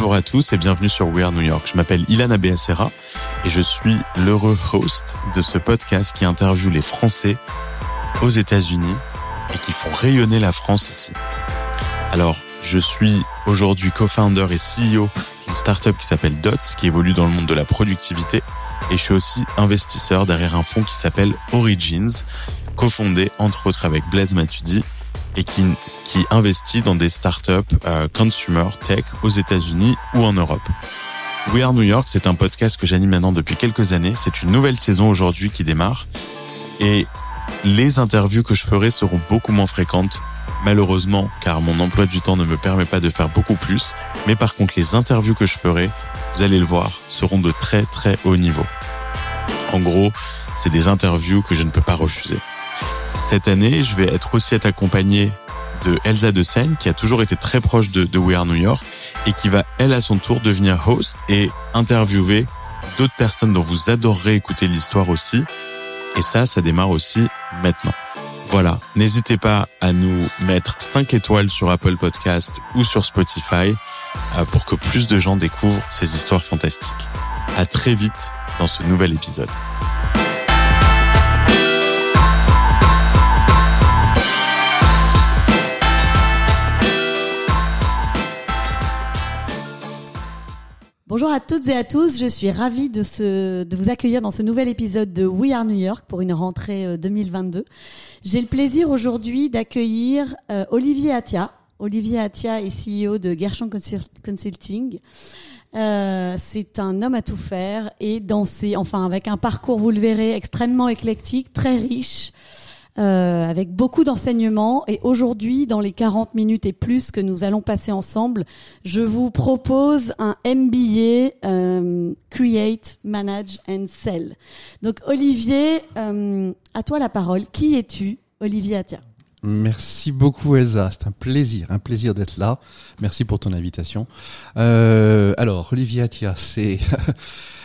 Bonjour à tous et bienvenue sur We Are New York. Je m'appelle Ilana Beacera et je suis l'heureux host de ce podcast qui interviewe les Français aux États-Unis et qui font rayonner la France ici. Alors, je suis aujourd'hui co-founder et CEO d'une startup qui s'appelle Dots, qui évolue dans le monde de la productivité. Et je suis aussi investisseur derrière un fonds qui s'appelle Origins, cofondé entre autres avec Blaise Matudi et qui, qui investit dans des startups euh, consumer tech aux États-Unis ou en Europe. We Are New York, c'est un podcast que j'anime maintenant depuis quelques années. C'est une nouvelle saison aujourd'hui qui démarre. Et les interviews que je ferai seront beaucoup moins fréquentes, malheureusement, car mon emploi du temps ne me permet pas de faire beaucoup plus. Mais par contre, les interviews que je ferai, vous allez le voir, seront de très très haut niveau. En gros, c'est des interviews que je ne peux pas refuser. Cette année, je vais être aussi être accompagné de Elsa de Seine, qui a toujours été très proche de, de We Are New York et qui va, elle, à son tour, devenir host et interviewer d'autres personnes dont vous adorerez écouter l'histoire aussi. Et ça, ça démarre aussi maintenant. Voilà, n'hésitez pas à nous mettre 5 étoiles sur Apple Podcast ou sur Spotify euh, pour que plus de gens découvrent ces histoires fantastiques. À très vite dans ce nouvel épisode. Bonjour à toutes et à tous, je suis ravie de, ce, de vous accueillir dans ce nouvel épisode de We Are New York pour une rentrée 2022. J'ai le plaisir aujourd'hui d'accueillir euh, Olivier Attia. Olivier Attia est CEO de Gershon Consulting. Euh, c'est un homme à tout faire et dans ses, enfin avec un parcours, vous le verrez, extrêmement éclectique, très riche, euh, avec beaucoup d'enseignements. Et aujourd'hui, dans les 40 minutes et plus que nous allons passer ensemble, je vous propose un MBA euh, Create, Manage and Sell. Donc Olivier, euh, à toi la parole. Qui es-tu, Olivier Atia Merci beaucoup Elsa, c'est un plaisir, un plaisir d'être là. Merci pour ton invitation. Euh, alors Olivier Atia, c'est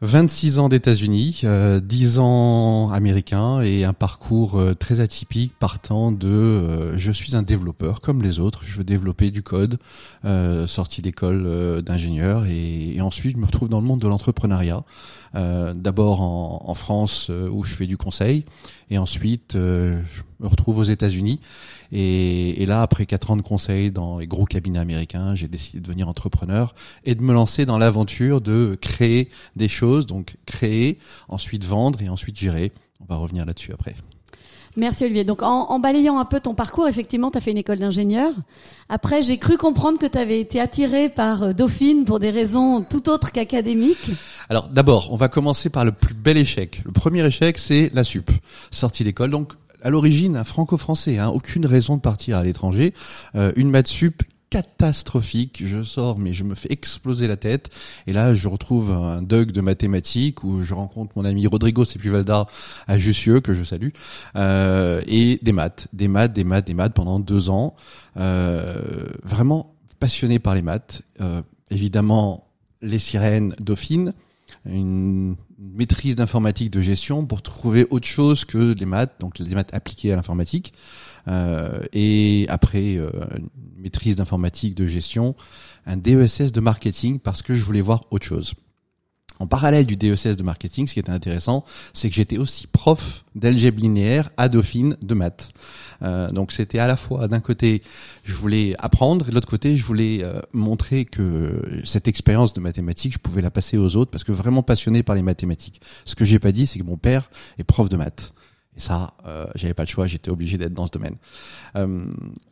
26 ans d'États-Unis, euh, 10 ans américains et un parcours euh, très atypique partant de euh, je suis un développeur comme les autres, je veux développer du code, euh, sorti d'école euh, d'ingénieur et, et, ensuite je me retrouve dans le monde de l'entrepreneuriat. D'abord en, en, France où je fais du conseil et ensuite je me retrouve aux États-Unis et, et, là, après quatre ans de conseil dans les gros cabinets américains, j'ai décidé de devenir entrepreneur et de me lancer dans l'aventure de créer des choses, donc créer, ensuite vendre et ensuite gérer. On va revenir là-dessus après. Merci Olivier. Donc en, en, balayant un peu ton parcours, effectivement, tu as fait une école d'ingénieur. Après, j'ai cru comprendre que tu avais été attiré par Dauphine pour des raisons tout autres qu'académiques. Alors d'abord, on va commencer par le plus bel échec. Le premier échec, c'est la sup, sortie d'école. Donc à l'origine un franco-français, hein, aucune raison de partir à l'étranger. Euh, une maths sup catastrophique. Je sors, mais je me fais exploser la tête. Et là, je retrouve un Doug de mathématiques où je rencontre mon ami Rodrigo Sepulveda à Jussieu, que je salue, euh, et des maths, des maths, des maths, des maths pendant deux ans. Euh, vraiment passionné par les maths. Euh, évidemment, les sirènes dauphines, une maîtrise d'informatique de gestion pour trouver autre chose que les maths, donc les maths appliquées à l'informatique. Euh, et après, euh, une maîtrise d'informatique de gestion, un DESS de marketing parce que je voulais voir autre chose. En parallèle du DESS de marketing, ce qui était intéressant, c'est que j'étais aussi prof d'algèbre linéaire à Dauphine de maths. Euh, donc c'était à la fois d'un côté je voulais apprendre et de l'autre côté je voulais euh, montrer que cette expérience de mathématiques je pouvais la passer aux autres parce que vraiment passionné par les mathématiques. Ce que j'ai pas dit c'est que mon père est prof de maths. Et ça, euh, j'avais pas le choix, j'étais obligé d'être dans ce domaine. Euh,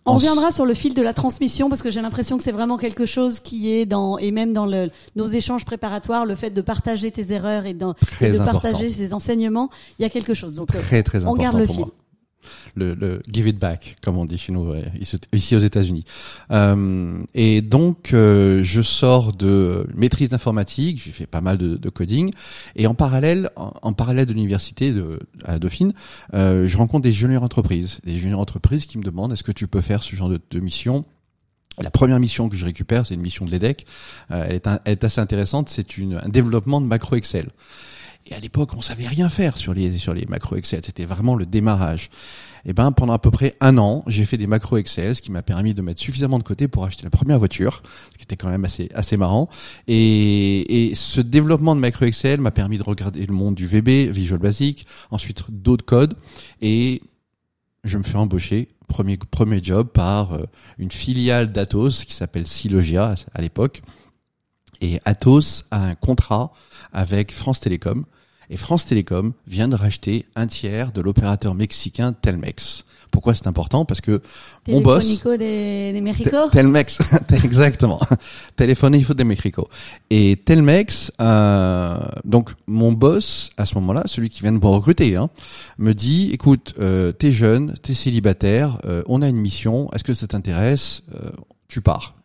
On reviendra sur le fil de la transmission parce que j'ai l'impression que c'est vraiment quelque chose qui est dans et même dans le, nos échanges préparatoires, le fait de partager tes erreurs et, dans, et de important. partager ses enseignements, il y a quelque chose. Donc très très on important garde le pour fil. moi. Le, le, give it back, comme on dit chez nous ici aux États-Unis. Euh, et donc, euh, je sors de maîtrise d'informatique, j'ai fait pas mal de, coding, et en parallèle, en, parallèle de l'université de, à Dauphine, euh, je rencontre des juniors entreprises, des juniors entreprises qui me demandent est-ce que tu peux faire ce genre de, de mission? La première mission que je récupère, c'est une mission de l'EDEC. Euh, elle, est elle, est assez intéressante. C'est un développement de macro Excel. Et à l'époque, on savait rien faire sur les sur les macros Excel. C'était vraiment le démarrage. Et ben pendant à peu près un an, j'ai fait des macros Excel, ce qui m'a permis de mettre suffisamment de côté pour acheter la première voiture, ce qui était quand même assez assez marrant. Et, et ce développement de macro Excel m'a permis de regarder le monde du VB, Visual Basic, ensuite d'autres codes, et je me fais embaucher premier premier job par euh, une filiale d'Atos qui s'appelle Silogia à l'époque. Et Atos a un contrat avec France Télécom et France Télécom vient de racheter un tiers de l'opérateur mexicain Telmex. Pourquoi c'est important? Parce que mon boss... De, de Mexico? Telmex, exactement. Telefónico de Mexico. Et Telmex, euh, donc mon boss, à ce moment-là, celui qui vient de me recruter, hein, me dit, écoute, euh, t'es jeune, t'es célibataire, euh, on a une mission, est-ce que ça t'intéresse? Euh, Tu pars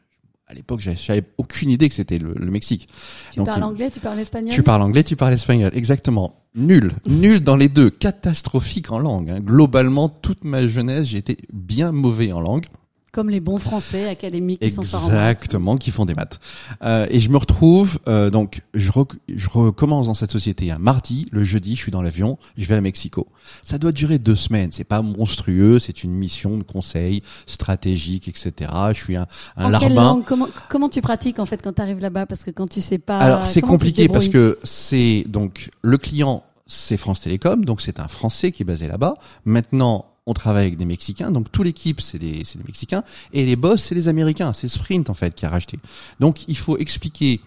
à l'époque, j'avais aucune idée que c'était le, le, Mexique. Tu Donc, parles anglais, tu parles espagnol Tu parles anglais, tu parles espagnol, exactement. Nul, nul dans les deux, catastrophique en langue. Hein. Globalement, toute ma jeunesse, j'ai été bien mauvais en langue. Comme les bons Français académiques qui sont Exactement, qui font des maths. Euh, et je me retrouve, euh, donc je, je recommence dans cette société un mardi, le jeudi, je suis dans l'avion, je vais à Mexico. Ça doit durer deux semaines, c'est pas monstrueux, c'est une mission de conseil stratégique, etc. Je suis un, un en larbin. Quelle langue comment, comment tu pratiques en fait quand tu arrives là-bas? Parce que quand tu sais pas... Alors c'est compliqué parce que c'est donc le client c'est France Télécom, donc c'est un Français qui est basé là-bas. Maintenant, on travaille avec des Mexicains, donc toute l'équipe c'est des, des Mexicains, et les boss c'est les Américains, c'est Sprint en fait qui a racheté. Donc il faut expliquer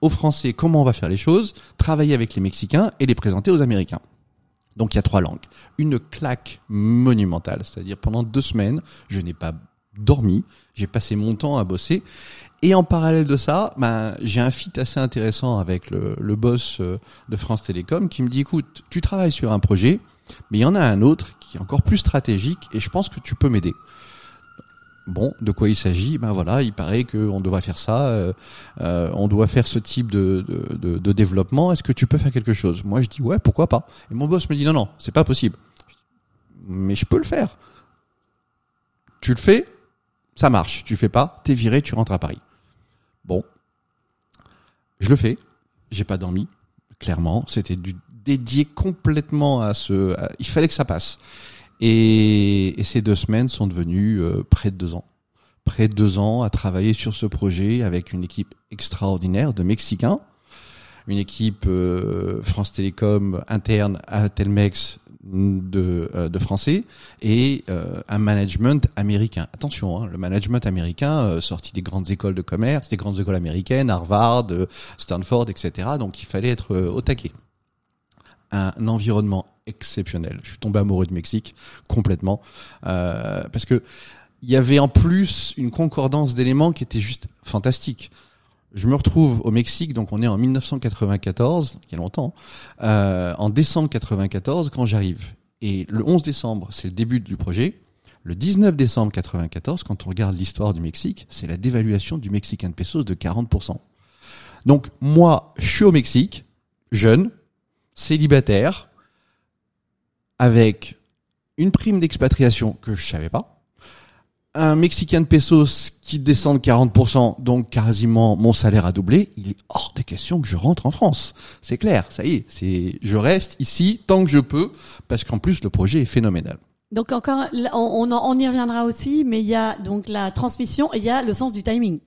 aux Français comment on va faire les choses, travailler avec les Mexicains et les présenter aux Américains. Donc il y a trois langues. Une claque monumentale, c'est-à-dire pendant deux semaines, je n'ai pas dormi, j'ai passé mon temps à bosser. Et en parallèle de ça, ben, j'ai un fit assez intéressant avec le, le boss euh, de France Télécom qui me dit, écoute, tu travailles sur un projet, mais il y en a un autre qui est encore plus stratégique et je pense que tu peux m'aider. Bon, de quoi il s'agit? Ben voilà, il paraît qu'on devrait faire ça, euh, euh, on doit faire ce type de, de développement. Est-ce que tu peux faire quelque chose? Moi, je dis ouais, pourquoi pas Et mon boss me dit non, non, c'est pas possible. Mais je peux le faire. Tu le fais, ça marche. Tu fais pas, t'es viré, tu rentres à Paris. Bon, je le fais. J'ai pas dormi, clairement. C'était du dédié complètement à ce. il fallait que ça passe. Et, ces deux semaines sont devenues euh, près de deux ans. Près de deux ans à travailler sur ce projet avec une équipe extraordinaire de Mexicains, une équipe euh, France Télécom interne à Telmex de, euh, Français et un management américain. Attention, hein, le management américain euh, sorti des grandes écoles de commerce, des grandes écoles américaines, Harvard, Stanford, etc. Donc il fallait être au taquet un environnement exceptionnel. Je suis tombé amoureux du Mexique complètement euh, parce que il y avait en plus une concordance d'éléments qui était juste fantastique. Je me retrouve au Mexique, donc on est en 1994, il y a longtemps, euh, en décembre 94 quand j'arrive. Et le 11 décembre, c'est le début du projet. Le 19 décembre 94, quand on regarde l'histoire du Mexique, c'est la dévaluation du Mexicain pesos de 40%. Donc moi, je suis au Mexique, jeune, célibataire, avec une prime d'expatriation que je savais pas, un Mexicain de pesos qui descend de 40%, donc quasiment mon salaire a doublé, il est hors de question que je rentre en France. C'est clair, ça y est, c'est, je reste ici tant que je peux, parce qu'en plus le projet est phénoménal. Donc encore, on, on y reviendra aussi, mais il y a donc la transmission et il y a le sens du timing.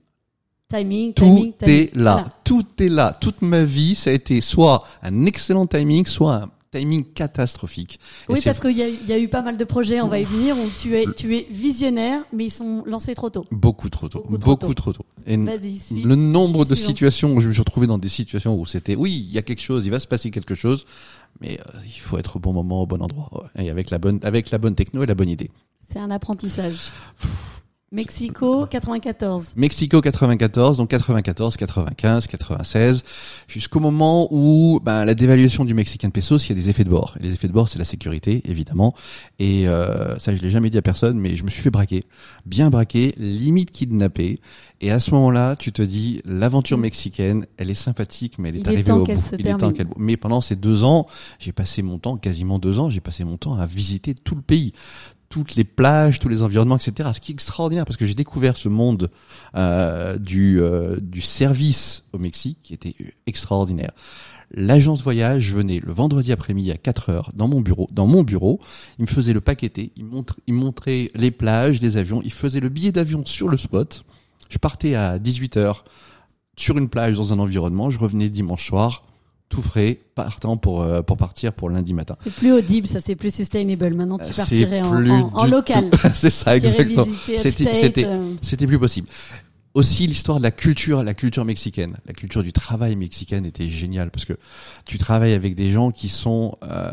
Timing, Tout timing, est là, Voilà. tout est là. Toute ma vie, ça a été soit un excellent timing, soit un timing catastrophique. Oui, parce qu'il y, a eu- il y a eu pas mal de projets, on va y venir, où tu es, tu es visionnaire, mais ils sont lancés trop tôt. beaucoup trop tôt, Beaucoup beaucoup, trop trop tôt. Et Vas-y, suis. le nombre de situations où je me suis retrouvé dans des situations où c'était oui, il y a quelque chose, il va se passer quelque chose, mais euh, il faut être au bon moment, au bon endroit, ouais. et avec la bonne, avec la bonne techno et la bonne idée. C'est un apprentissage. Mexico, 94. Mexico 94, donc 94, 95, 96, jusqu'au moment où ben, la dévaluation du Mexicain peso, il y a des effets de bord. Et les effets de bord, c'est la sécurité, évidemment. Et euh, ça, je l'ai jamais dit à personne, mais je me suis fait braquer, bien braqué, limite kidnappé. Et à ce moment-là, tu te dis, l'aventure Mm. mexicaine, elle est sympathique, mais elle est Il est arrivée temps au bout. se Il est temps termine. qu'elle. Mais pendant ces deux ans, j'ai passé mon temps, quasiment deux ans, j'ai passé mon temps à visiter tout le pays toutes les plages, tous les environnements, etc. Ce qui est extraordinaire parce que j'ai découvert ce monde euh, du, euh, du service au Mexique qui était extraordinaire. L'agence voyage venait le vendredi après-midi à 4 heures dans mon bureau, dans mon bureau. Il me faisait le paqueté, il, montre, il montrait les plages, les avions, il faisait le billet d'avion sur le spot. Je partais à 18 heures sur une plage dans un environnement, je revenais dimanche soir tout frais, partant pour euh, pour partir pour lundi matin. C'est plus audible, ça c'est plus sustainable. Maintenant tu Euh, partirais en, en- local. C'est ça, exactement. C'était euh. c'était plus possible. Aussi l'histoire de la culture, la culture mexicaine, la culture du travail mexicaine était géniale parce que tu travailles avec des gens qui sont euh,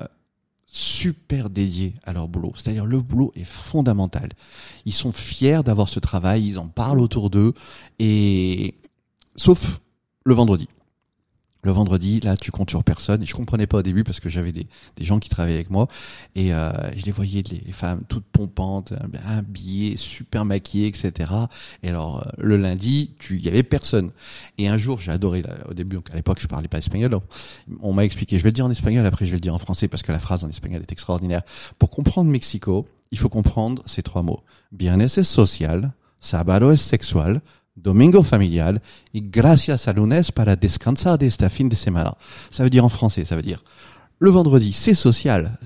super dédiés à leur boulot. C'est-à-dire le boulot est fondamental. Ils sont fiers d'avoir ce travail, ils en parlent autour d'eux et sauf le vendredi. Le vendredi, là, tu comptes sur personne. Et je comprenais pas au début parce que j'avais des, des gens qui travaillaient avec moi et euh, je les voyais, les, femmes toutes pompantes, habillées, super maquillées, etc. Et alors, euh, le lundi, tu, y avait personne. Et un jour, j'ai adoré, au début, donc à l'époque, je parlais pas espagnol. donc, on m'a expliqué, je vais le dire en espagnol, après je vais le dire en français parce que la phrase en espagnol est extraordinaire. Pour comprendre Mexico, il faut comprendre ces trois mots. Es social, sábado es sexual, domingo familial y gracias a lunes para descansar de esta fin de semana. Ça veut dire en français, ça veut dire le vendredi, c'est social.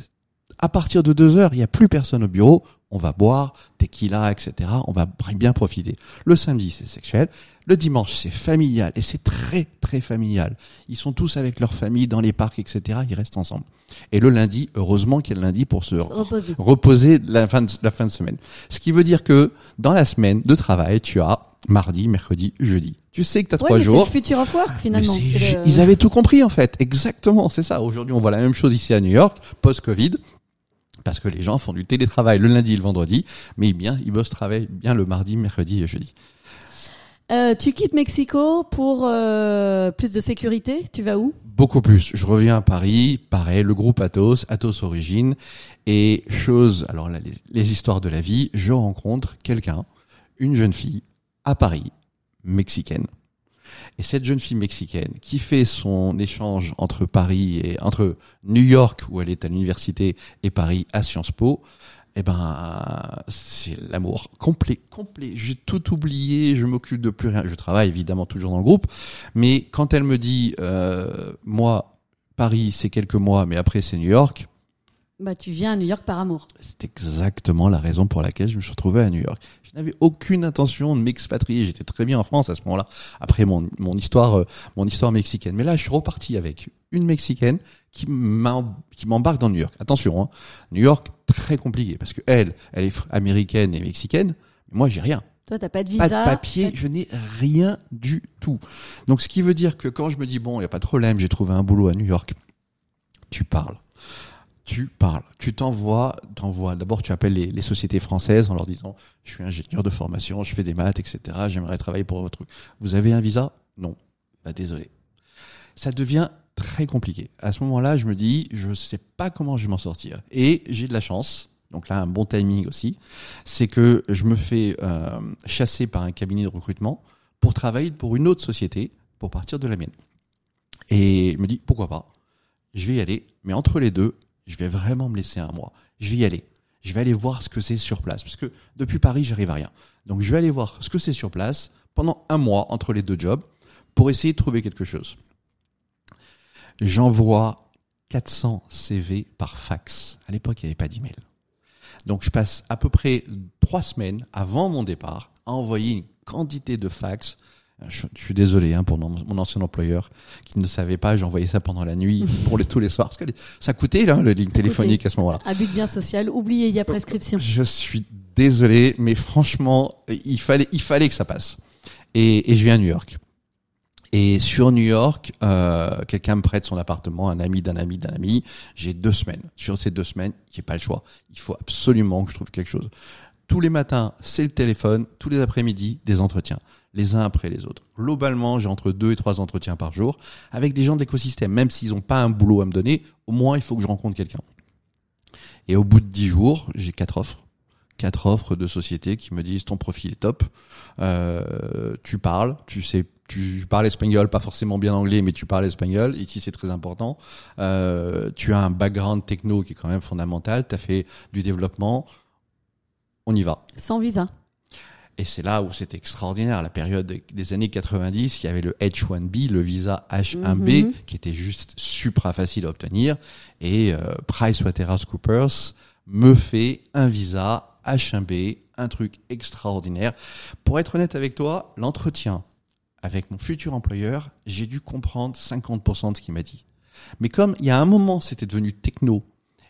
À partir de deux heures, il n'y a plus personne au bureau. On va boire, tequila, etc. On va bien profiter. Le samedi, c'est sexuel. Le dimanche, c'est familial. Et c'est très, très familial. Ils sont tous avec leur famille dans les parcs, etc. Ils restent ensemble. Et le lundi, heureusement qu'il y a le lundi pour se Se reposer. reposer la fin, de, la fin de semaine. Ce qui veut dire que dans la semaine de travail, tu as mardi, mercredi, jeudi. Tu sais que tu as Ouais, trois mais c'est jours. le future of work finalement. Le- Ils avaient tout compris en fait, exactement, c'est ça. Aujourd'hui, on voit la même chose ici à New York, post-Covid, parce que les gens font du télétravail le lundi et le vendredi, mais bien, ils bossent, travaillent bien le mardi, mercredi et jeudi. Euh, tu quittes Mexico pour euh, plus de sécurité? Tu vas où? Beaucoup plus. Je reviens à Paris, pareil, le groupe Athos, Athos Origine, et chose, alors là, les, les histoires de la vie, je rencontre quelqu'un, une jeune fille, à Paris, mexicaine. Et cette jeune fille mexicaine qui fait son échange entre Paris et entre New York où elle est à l'université et Paris à Sciences Po, eh ben c'est l'amour complet, complet. J'ai tout oublié, je m'occupe de plus rien. Je travaille évidemment toujours dans le groupe, mais quand elle me dit euh, moi Paris c'est quelques mois, mais après c'est New York, Bah, tu viens à New York par amour. c'est exactement la raison pour laquelle je me suis retrouvé à New York. Je n'avais aucune intention de m'expatrier. J'étais très bien en France à ce moment-là. Après mon, mon histoire, euh, mon histoire mexicaine. Mais là, je suis reparti avec une mexicaine qui m'em- qui m'embarque dans New York. Attention, hein, New York très compliqué parce que elle, elle est américaine et mexicaine. Mais moi, j'ai rien. Toi, t'as pas de visa. Pas de papier, je n'ai rien du tout. Donc, ce qui veut dire que quand je me dis bon, il y a pas de problème, j'ai trouvé un boulot à New York, tu parles. Tu parles, tu t'envoies, t'envoies. D'abord, tu appelles les, sociétés françaises en leur disant, je suis ingénieur de formation, je fais des maths, etc. J'aimerais travailler pour votre truc. Vous avez un visa? Non. Bah désolé. Ça devient très compliqué. À ce moment-là, je me dis, je sais pas comment je vais m'en sortir. Et j'ai de la chance. Donc là, un bon timing aussi, c'est que je me fais euh, chasser par un cabinet de recrutement pour travailler pour une autre société pour partir de la mienne. Et je me dis pourquoi pas, je vais y aller, mais entre les deux, je vais vraiment me laisser un mois. Je vais y aller. Je vais aller voir ce que c'est sur place. Parce que depuis Paris, j'arrive à rien. Donc je vais aller voir ce que c'est sur place pendant un mois entre les deux jobs pour essayer de trouver quelque chose. J'envoie 400 CV par fax. À l'époque, il n'y avait pas d'email. Donc je passe à peu près trois semaines avant mon départ à envoyer une quantité de fax. Je, je suis désolé hein, pour mon mon ancien employeur qui ne savait pas, j'envoyais ça pendant la nuit pour les, tous les soirs. Parce que les- ça coûtait là, le ligne téléphonique à ce moment-là. À but bien social. Oublié, il y a prescription. Je suis désolé, mais franchement, il fallait, il fallait que ça passe. Et, et je viens à New York. Et sur New York, euh, quelqu'un me prête son appartement, un ami d'un ami d'un ami. J'ai deux semaines. Sur ces deux semaines, j'ai pas le choix. Il faut absolument que je trouve quelque chose. Tous les matins, c'est le téléphone. Tous les après-midi, des entretiens, les uns après les autres. Globalement, j'ai entre deux et trois entretiens par jour avec des gens de l'écosystème. Même s'ils n'ont pas un boulot à me donner, au moins il faut que je rencontre quelqu'un. Et au bout de dix jours, j'ai quatre offres quatre offres de sociétés qui me disent ton profil est top, euh, tu parles, tu sais, tu parles espagnol, pas forcément bien anglais, mais tu parles espagnol, ici c'est très important. Euh, tu as un background techno qui est quand même fondamental, tu as fait du développement, on y va. Sans visa. Et c'est là où c'était extraordinaire. La période des années 90, il y avait le H1B, le visa H1B, Mhm. qui était juste supra facile à obtenir. Et euh, PricewaterhouseCoopers me fait un visa H1B, un truc extraordinaire. Pour être honnête avec toi, l'entretien avec mon futur employeur, j'ai dû comprendre 50% de ce qu'il m'a dit. Mais comme il y a un moment, c'était devenu techno,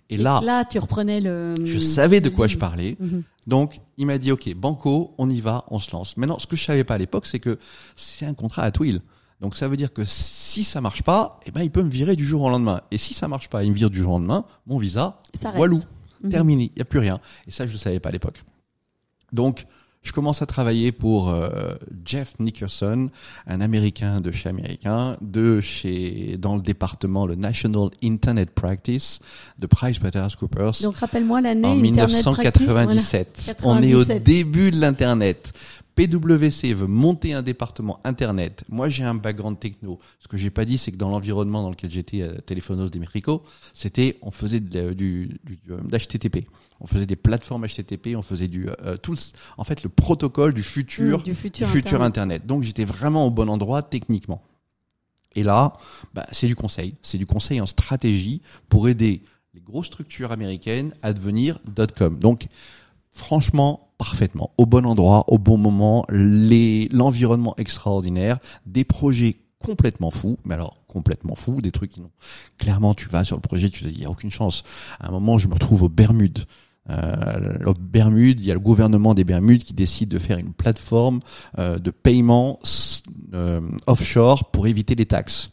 et là, Là, tu reprenais le. je savais de quoi je parlais. Mhm. Donc, il m'a dit, OK, Banco, on y va, on se lance. Maintenant, ce que je savais pas à l'époque, c'est que c'est un contrat à Twill. Donc, ça veut dire que si ça marche pas, eh ben, il peut me virer du jour au lendemain. Et si ça marche pas, il me vire du jour au lendemain, mon visa, Ça walou, Mhm. terminé, il y a plus rien. Et ça, je ne savais pas à l'époque. Donc, je commence à travailler pour euh, Jeff Nickerson, un Américain de chez Américain, de chez dans le département le National Internet Practice de PricewaterhouseCoopers Donc, rappelle-moi l'année. en Internet Practice, voilà. 1997. On est au 97. début de l'Internet. PwC veut monter un département Internet. Moi, j'ai un background techno. Ce que j'ai pas dit, c'est que dans l'environnement dans lequel j'étais à Telefonos de Mexico, c'était, on faisait de- du, du, du- d'HTTP. On faisait des plateformes HTTP, on faisait du, euh, tout le- en fait, le protocole du futur, du futur. du futur Internet. Internet. Donc j'étais vraiment au bon endroit techniquement. Et là, bah, c'est du conseil. C'est du conseil en stratégie pour aider les grosses structures américaines à devenir .com. Donc franchement, parfaitement, au bon endroit, au bon moment, l'environnement extraordinaire, des projets complètement fous, mais alors complètement fous, des trucs qui n'ont clairement tu vas sur le projet, tu te dis il y a aucune chance. À un moment, je me retrouve aux Bermudes. Euh, aux Bermudes, il y a le gouvernement des Bermudes qui décide de faire une plateforme euh, de paiement euh, offshore pour éviter les taxes.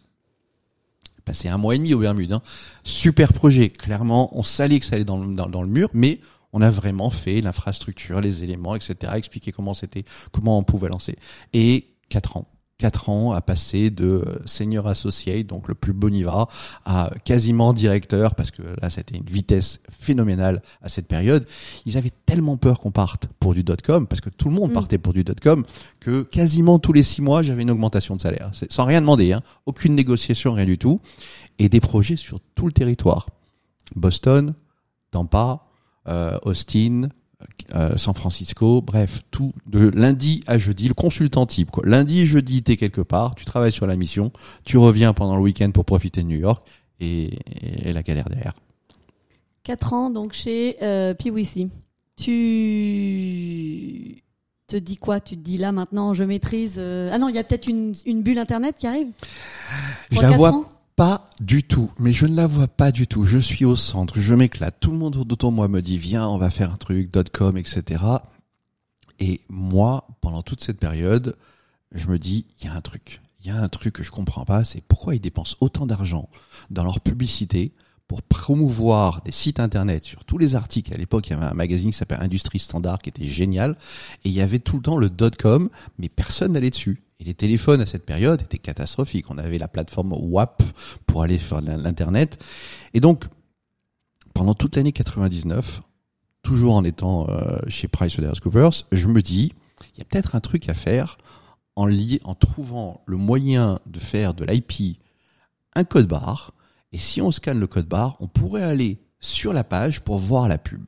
Passé un mois et demi aux Bermudes. Hein. Super projet. Clairement, on savait que ça allait dans, dans, dans le mur, mais on a vraiment fait l'infrastructure, les éléments, etc. Expliquer comment c'était, comment on pouvait lancer. Et quatre ans. Quatre ans à passer de senior associate, donc le plus bon y va, à quasiment directeur, parce que là, c'était une vitesse phénoménale à cette période. Ils avaient tellement peur qu'on parte pour du dot-com, parce que tout le monde Mm. partait pour du dot-com, que quasiment tous les six mois, j'avais une augmentation de salaire. Sans rien demander, hein. aucune négociation, rien du tout. Et des projets sur tout le territoire. Boston, Tampa, Austin, euh, San Francisco, bref, tout de lundi à jeudi, le consultant type. Quoi. Lundi, jeudi, t'es quelque part, tu travailles sur la mission, tu reviens pendant le week-end pour profiter de New York et, et la galère derrière. 4 ans donc chez euh, PwC. Tu te dis quoi? Tu te dis là maintenant je maîtrise. euh, Ah non, il y a peut-être une, une bulle internet qui arrive? Je la vois ans? Pas du tout, mais je ne la vois pas du tout. Je suis au centre, je m'éclate. Tout le monde autour de moi me dit viens, on va faire un truc, .com, etc. Et moi, pendant toute cette période, je me dis il y a un truc, il y a un truc que je comprends pas, c'est pourquoi ils dépensent autant d'argent dans leur publicité pour promouvoir des sites internet sur tous les articles. À l'époque, il y avait un magazine qui s'appelle Industrie Standard qui était génial et il y avait tout le temps le .com, mais personne n'allait dessus. Et les téléphones à cette période étaient catastrophiques. On avait la plateforme WAP pour aller faire l'internet. Et donc, pendant toute l'année 99, toujours en étant euh, chez PricewaterhouseCoopers, je me dis, il y a peut-être un truc à faire en, en trouvant le moyen de faire de l'IP un code barre. Et si on scanne le code barre, on pourrait aller sur la page pour voir la pub.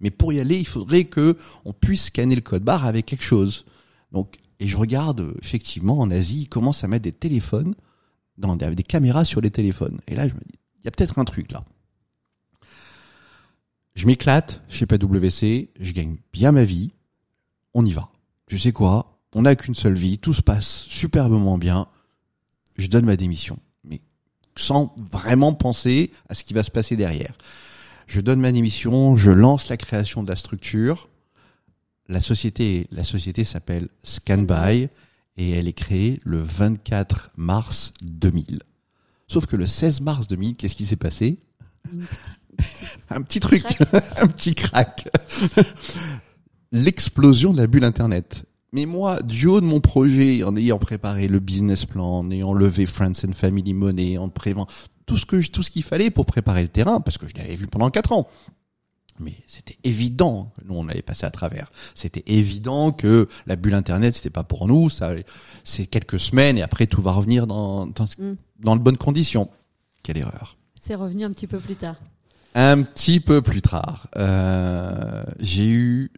Mais pour y aller, il faudrait que on puisse scanner le code barre avec quelque chose. Donc, et je regarde effectivement en Asie, ils commencent à mettre des téléphones, dans des, des caméras sur les téléphones. Et là, je me dis, il y a peut-être un truc là. Je m'éclate chez PwC, je gagne bien ma vie, on y va. Tu sais quoi? On n'a qu'une seule vie, tout se passe superbement bien. Je donne ma démission, mais sans vraiment penser à ce qui va se passer derrière. Je donne ma démission, je lance la création de la structure. La société, la société s'appelle Scanby et elle est créée le 24 mars 2000. Sauf que le 16 mars 2000, qu'est-ce qui s'est passé? Un petit truc, un petit crack. L'explosion de la bulle Internet. Mais moi, du haut de mon projet, en ayant préparé le business plan, en ayant levé Friends and Family Money, en prévent tout ce que tout ce qu'il fallait pour préparer le terrain, parce que je l'avais vu pendant quatre ans. Mais c'était évident que nous on allait passer à travers. C'était évident que la bulle internet c'était pas pour nous. Ça, c'est quelques semaines et après tout va revenir dans dans, Mm. dans de bonnes conditions. Quelle erreur. C'est revenu un petit peu plus tard. Un petit peu plus tard, euh, j'ai eu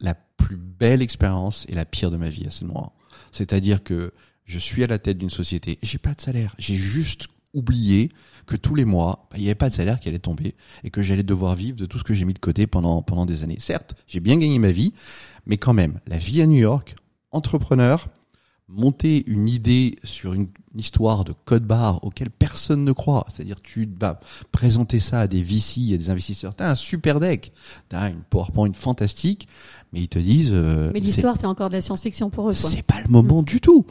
la plus plus belle expérience et la pire de ma vie à ce moment. C'est-à-dire que je suis à la tête d'une société, j'ai pas de salaire, j'ai juste oublié que tous les mois, il n'y avait pas de salaire qui allait tomber et que j'allais devoir vivre de tout ce que j'ai mis de côté pendant pendant des années. Certes, j'ai bien gagné ma vie, mais quand même, la vie à New York, entrepreneur, monter une idée sur une histoire de code barre auquel personne ne croit, c'est-à-dire tu vas présenter ça à des VC, à des investisseurs, t'as un super deck, t'as une PowerPoint fantastique, mais ils te disent... Euh, mais l'histoire, c'est encore de la science-fiction pour eux. C'est pas le moment du tout.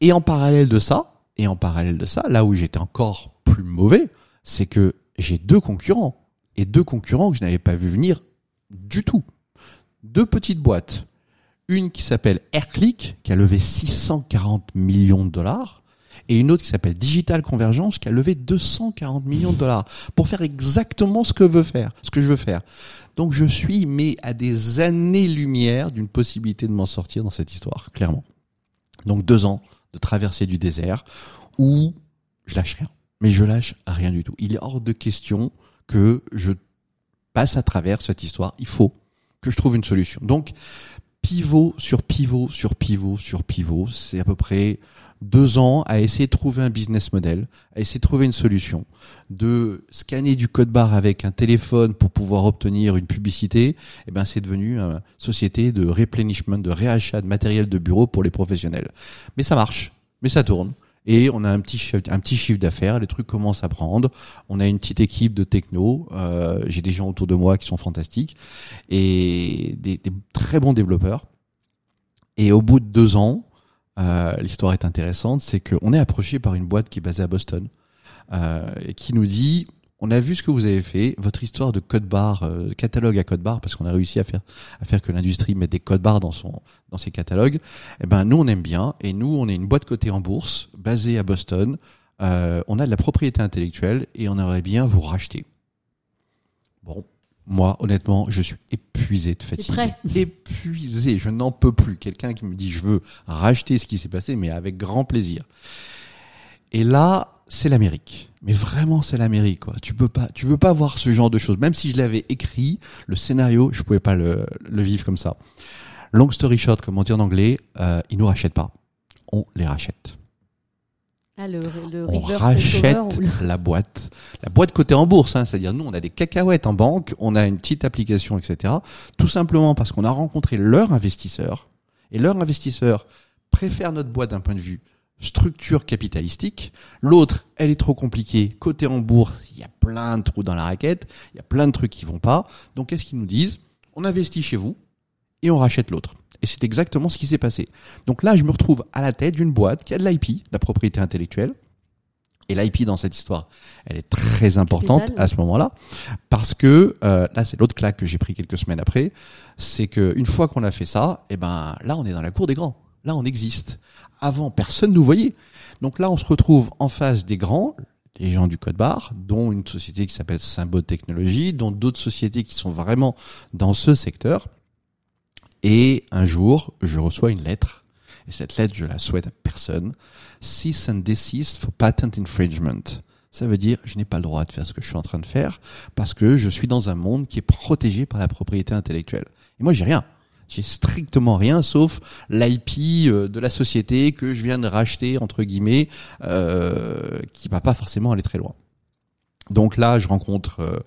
Et en parallèle de ça, et en parallèle de ça, là où j'étais encore mauvais, c'est que j'ai deux concurrents, et deux concurrents que je n'avais pas vu venir du tout. Deux petites boîtes une qui s'appelle Airclick, qui a levé 640 millions de dollars, et une autre qui s'appelle Digital Convergence, qui a levé 240 millions de dollars pour faire exactement ce que veut faire, ce que je veux faire. Donc je suis mais à des années-lumière d'une possibilité de m'en sortir dans cette histoire, clairement. Donc deux ans de traversée du désert où je lâche rien. Mais je lâche rien du tout. Il est hors de question que je passe à travers cette histoire. Il faut que je trouve une solution. Donc, pivot sur pivot sur pivot sur pivot. C'est à peu près deux ans à essayer de trouver un business model, à essayer de trouver une solution, de scanner du code barre avec un téléphone pour pouvoir obtenir une publicité. Eh ben, c'est devenu une société de replenishment, de réachat de matériel de bureau pour les professionnels. Mais ça marche, mais ça tourne. Et on a un petit un petit chiffre d'affaires, les trucs commencent à prendre. On a une petite équipe de techno. Euh, J'ai des gens autour de moi qui sont fantastiques et des, très bons développeurs. Et au bout de deux ans, euh, l'histoire est intéressante, c'est qu'on est approché par une boîte qui est basée à Boston euh, et qui nous dit on a vu ce que vous avez fait, votre histoire de code barre, euh, catalogue à code barre, parce qu'on a réussi à faire à faire que l'industrie mette des codes barres dans son dans ses catalogues. Eh ben nous on aime bien et nous on est une boîte cotée en bourse basée à Boston. Euh, on a de la propriété intellectuelle et on aimerait bien vous racheter. Bon, moi honnêtement je suis épuisé de fatigue, épuisé, je n'en peux plus. Quelqu'un qui me dit je veux racheter ce qui s'est passé, mais avec grand plaisir. Et là c'est l'Amérique. Mais vraiment, c'est l'Amérique, quoi. Tu peux pas, tu veux pas voir ce genre de choses. Même si je l'avais écrit, le scénario, je pouvais pas le, le vivre comme ça. Long story short, comme on dit en anglais, euh, ils nous rachètent pas. On les rachète. Ah, le, le on rachète la boîte. La boîte cotée en bourse, hein, c'est-à-dire nous, on a des cacahuètes en banque, on a une petite application, etc. Tout simplement parce qu'on a rencontré leur investisseur et leur investisseur préfère notre boîte d'un point de vue structure capitalistique. L'autre, elle est trop compliquée. Côté en bourse, il y a plein de trous dans la raquette, il y a plein de trucs qui vont pas. Donc qu'est-ce qu'ils nous disent? On investit chez vous et on rachète l'autre. Et c'est exactement ce qui s'est passé. Donc là, je me retrouve à la tête d'une boîte qui a de l'IP, la propriété intellectuelle. Et l'IP dans cette histoire, elle est très importante à ce moment-là, parce que euh, là, c'est l'autre claque que j'ai pris quelques semaines après, c'est que une fois qu'on a fait ça, et eh ben là, on est dans la cour des grands. Là, on existe. Avant, personne nous voyait. Donc là, on se retrouve en face des grands, les gens du code barre, dont une société qui s'appelle Symbol Technologies, dont d'autres sociétés qui sont vraiment dans ce secteur. Et un jour, je reçois une lettre. Et cette lettre, je la souhaite à personne. Cease and desist for patent infringement. Ça veut dire, je n'ai pas le droit de faire ce que je suis en train de faire parce que je suis dans un monde qui est protégé par la propriété intellectuelle. Et moi, j'ai rien. J'ai strictement rien sauf l'IP euh, de la société que je viens de racheter entre guillemets, euh, qui va pas forcément aller très loin. Donc là, je rencontre euh,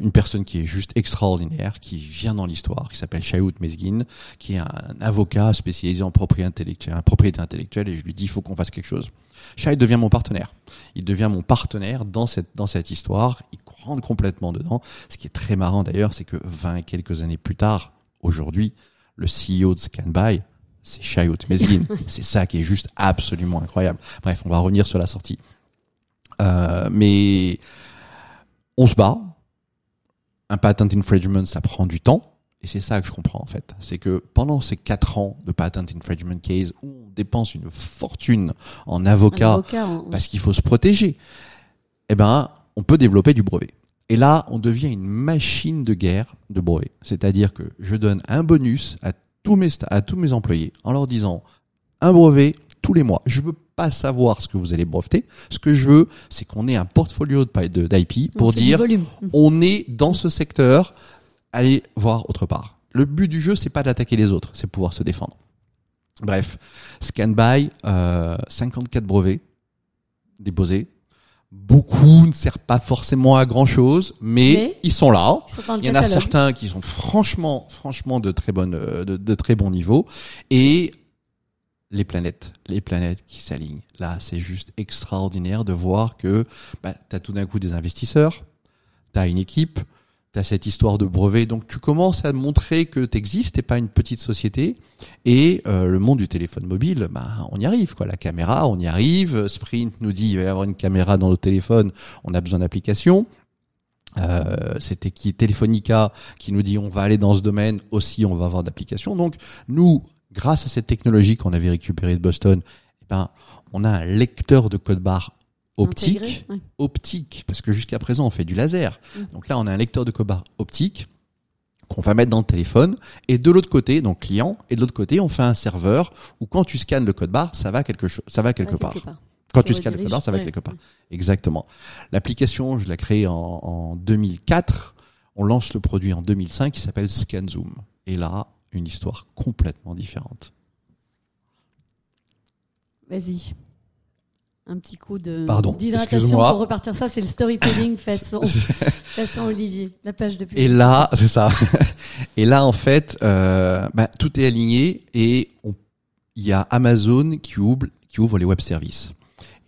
une personne qui est juste extraordinaire, qui vient dans l'histoire, qui s'appelle Shayout Mesgin, qui est un avocat spécialisé en propriété intellectuelle, propriété intellectuelle, et je lui dis il faut qu'on fasse quelque chose. Shayout devient mon partenaire. Il devient mon partenaire dans cette dans cette histoire. Il rentre complètement dedans. Ce qui est très marrant d'ailleurs, c'est que 20 et quelques années plus tard, Aujourd'hui, le CEO de Scanby, c'est Shayot Mesgin. c'est ça qui est juste absolument incroyable. Bref, on va revenir sur la sortie. Euh, mais on se bat. Un patent infringement, ça prend du temps. Et c'est ça que je comprends en fait. C'est que pendant ces quatre ans de patent infringement case où on dépense une fortune en avocat, avocat parce qu'il faut se protéger, eh ben, on peut développer du brevet. Et là, on devient une machine de guerre de brevet. C'est-à-dire que je donne un bonus à tous mes, à tous mes employés en leur disant un brevet tous les mois. Je veux pas savoir ce que vous allez breveter. Ce que je veux, c'est qu'on ait un portfolio d'IP pour dire on est dans ce secteur, allez voir autre part. le but du jeu, c'est pas d'attaquer les autres, c'est pouvoir se défendre. Bref, ScanBy, euh, 54 brevets déposés. Beaucoup ne servent pas forcément à grand chose, mais, Mais ils sont là. Ils sont Il y en a certains qui sont franchement, franchement de très bonnes, euh, de, de très bons niveaux. Et les planètes, les planètes qui s'alignent. Là, c'est juste extraordinaire de voir que bah, tu as tout d'un coup des investisseurs, tu as une équipe, tu as cette histoire de brevet. Donc, tu commences à montrer que tu existes, t'es pas une petite société. Et euh, le monde du téléphone mobile, bah, on y arrive. quoi. La caméra, on y arrive. Sprint nous dit il va y avoir une caméra dans nos téléphones, on a besoin d'applications. Euh, c'était qui? Telefonica qui nous dit on va aller dans ce domaine aussi on va avoir d'applications donc nous grâce à cette technologie qu'on avait récupérée de Boston eh ben on a un lecteur de code barre optique Intégré, ouais. optique parce que jusqu'à présent on fait du laser Mhm. donc là on a un lecteur de code barre optique qu'on va mettre dans le téléphone et de l'autre côté donc client et de l'autre côté on fait un serveur où quand tu scannes le code barre ça va quelque chose ça va quelque Ouais, part quelque part. quand tu Tu scannes le code barre, ça va ouais. quelque part. Exactement. L'application, je l'ai créée en, en 2004. On lance le produit en 2005 qui s'appelle ScanZoom. Et là, une histoire complètement différente. Vas-y. Un petit coup de d'hydratation pour repartir. Ça, c'est le storytelling façon, façon Olivier. La page de Et publicité. là, c'est ça. Et là, en fait, euh, bah, tout est aligné et il y a Amazon qui ouvre, qui ouvre les web services.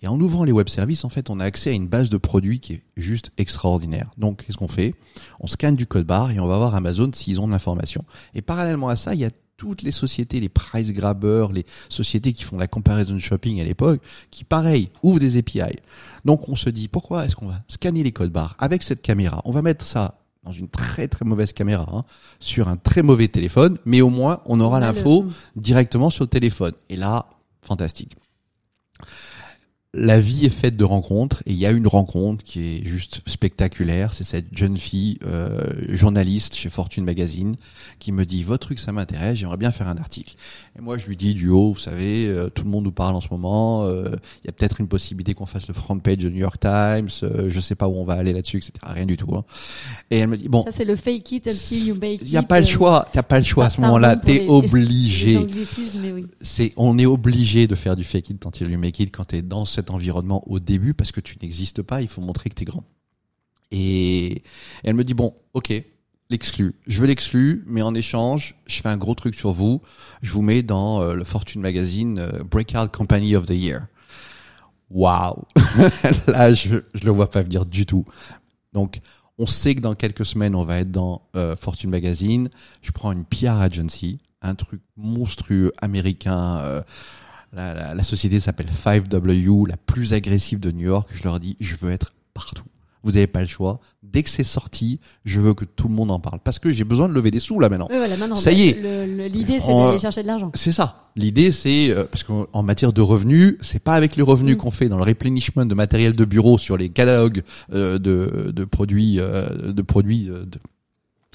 Et en ouvrant les web services, en fait, on a accès à une base de produits qui est juste extraordinaire. Donc, qu'est-ce qu'on fait? On scanne du code barre et on va voir Amazon s'ils ont de l'information. Et parallèlement à ça, il y a toutes les sociétés, les price grabbers, les sociétés qui font la comparison shopping à l'époque, qui pareil ouvrent des API. Donc on se dit pourquoi est-ce qu'on va scanner les codes barres avec cette caméra? On va mettre ça dans une très très mauvaise caméra, hein, sur un très mauvais téléphone, mais au moins on aura l'info directement sur le téléphone. Et là, fantastique. La vie est faite de rencontres et il y a une rencontre qui est juste spectaculaire. C'est cette jeune fille euh, journaliste chez Fortune Magazine qui me dit votre truc ça m'intéresse, j'aimerais bien faire un article. Et moi je lui dis du haut, vous savez, euh, tout le monde nous parle en ce moment. euh, Il y a peut-être une possibilité qu'on fasse le front page de New York Times. euh, je sais pas où on va aller là-dessus, etc. Rien du tout. hein. Et elle me dit bon, Ça, c'est le fake it until you make it. il n'y a pas le euh, choix, t'as pas le choix à ce moment-là, t'es obligé. oui. C'est, on est obligé de faire du fake it until you make it quand t'es dans environnement au début parce que tu n'existes pas, il faut montrer que t'es grand. Et elle me dit bon, ok, l'exclu. Je veux l'exclu, mais en échange, je fais un gros truc sur vous. Je vous mets dans euh, le Fortune Magazine euh, Breakout Company of the Year. Waouh Là, je, je le vois pas venir du tout. Donc, on sait que dans quelques semaines, on va être dans euh, Fortune Magazine. Je prends une PR agency, un truc monstrueux américain. La, la- la société s'appelle 5W, la plus agressive de New York. Je leur dis, je veux être partout. Vous n'avez pas le choix. Dès que c'est sorti, je veux que tout le monde en parle. Parce que j'ai besoin de lever des sous là maintenant. Oui, voilà, maintenant, Ça y est. L'idée, c'est d'aller chercher de l'argent. C'est ça. L'idée, c'est euh, parce qu'en en matière de revenus, c'est pas avec les revenus Mm. qu'on fait dans le replenishment de matériel de bureau sur les catalogues euh, de, de produits, euh, de produits euh, de-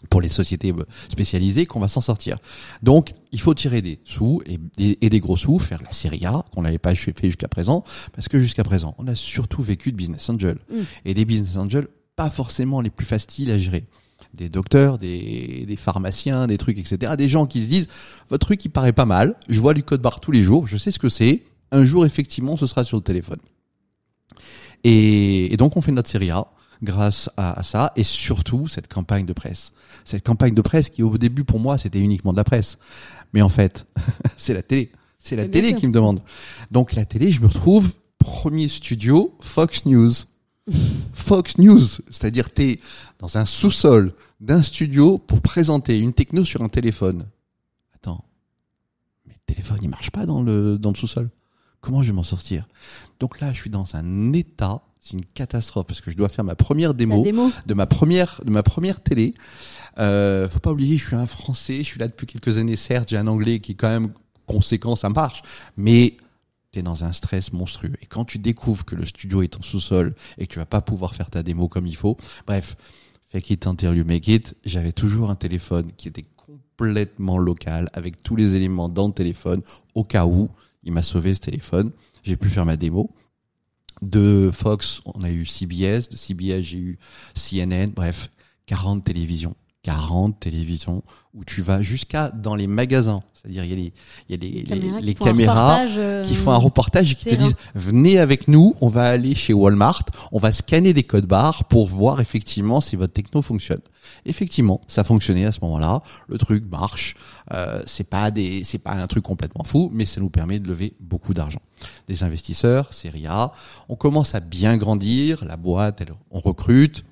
pour les sociétés euh, spécialisées qu'on va s'en sortir. Donc, il faut tirer des sous et, et- et des gros sous, faire la série A qu'on n'avait pas fait jusqu'à présent, parce que jusqu'à présent, on a surtout vécu de business angel Mm. et des business angels pas forcément les plus faciles à gérer. Des docteurs, des, des pharmaciens, des trucs, etc. Des gens qui se disent votre truc il paraît pas mal, je vois du code barre tous les jours, je sais ce que c'est, un jour effectivement ce sera sur le téléphone. Et, et donc on fait notre série A grâce à, à ça et surtout cette campagne de presse. Cette campagne de presse qui au début pour moi c'était uniquement de la presse, mais en fait c'est la télé, c'est la télé qui me demande. Donc la télé je me retrouve premier studio Fox News. Fox News, c'est-à-dire t'es dans un sous-sol d'un studio pour présenter une techno sur un téléphone. Attends, mais le téléphone il marche pas dans le dans le sous-sol. Comment je vais m'en sortir? Donc là, je suis dans un état, c'est une catastrophe parce que je dois faire ma première démo. de ma première de ma première télé. Euh, faut pas oublier, je suis un Français, je suis là depuis quelques années. Certes, j'ai un anglais qui est quand même conséquent, ça marche, mais t'es dans un stress monstrueux. Et quand tu découvres que le studio est en sous-sol et que tu vas pas pouvoir faire ta démo comme il faut, bref, fake it until you make it. J'avais toujours un téléphone qui était complètement local avec tous les éléments dans le téléphone au cas où il m'a sauvé ce téléphone. J'ai pu faire ma démo. De Fox, on a eu CBS. De CBS, j'ai eu CNN. Bref, 40 télévisions. 40 télévisions où tu vas jusqu'à dans les magasins. C'est-à-dire, il y a les, il y a les, caméras les qui font un caméras reportage, euh, qui font un reportage et qui te disent venez avec nous, on va aller chez Walmart, on va scanner des codes barres pour voir effectivement si votre techno fonctionne. Effectivement, ça fonctionnait à ce moment-là, le truc marche. Euh, c'est pas des, c'est pas un truc complètement fou, mais ça nous permet de lever beaucoup d'argent. Des investisseurs, série A, on commence à bien grandir, la boîte, elle- on recrute.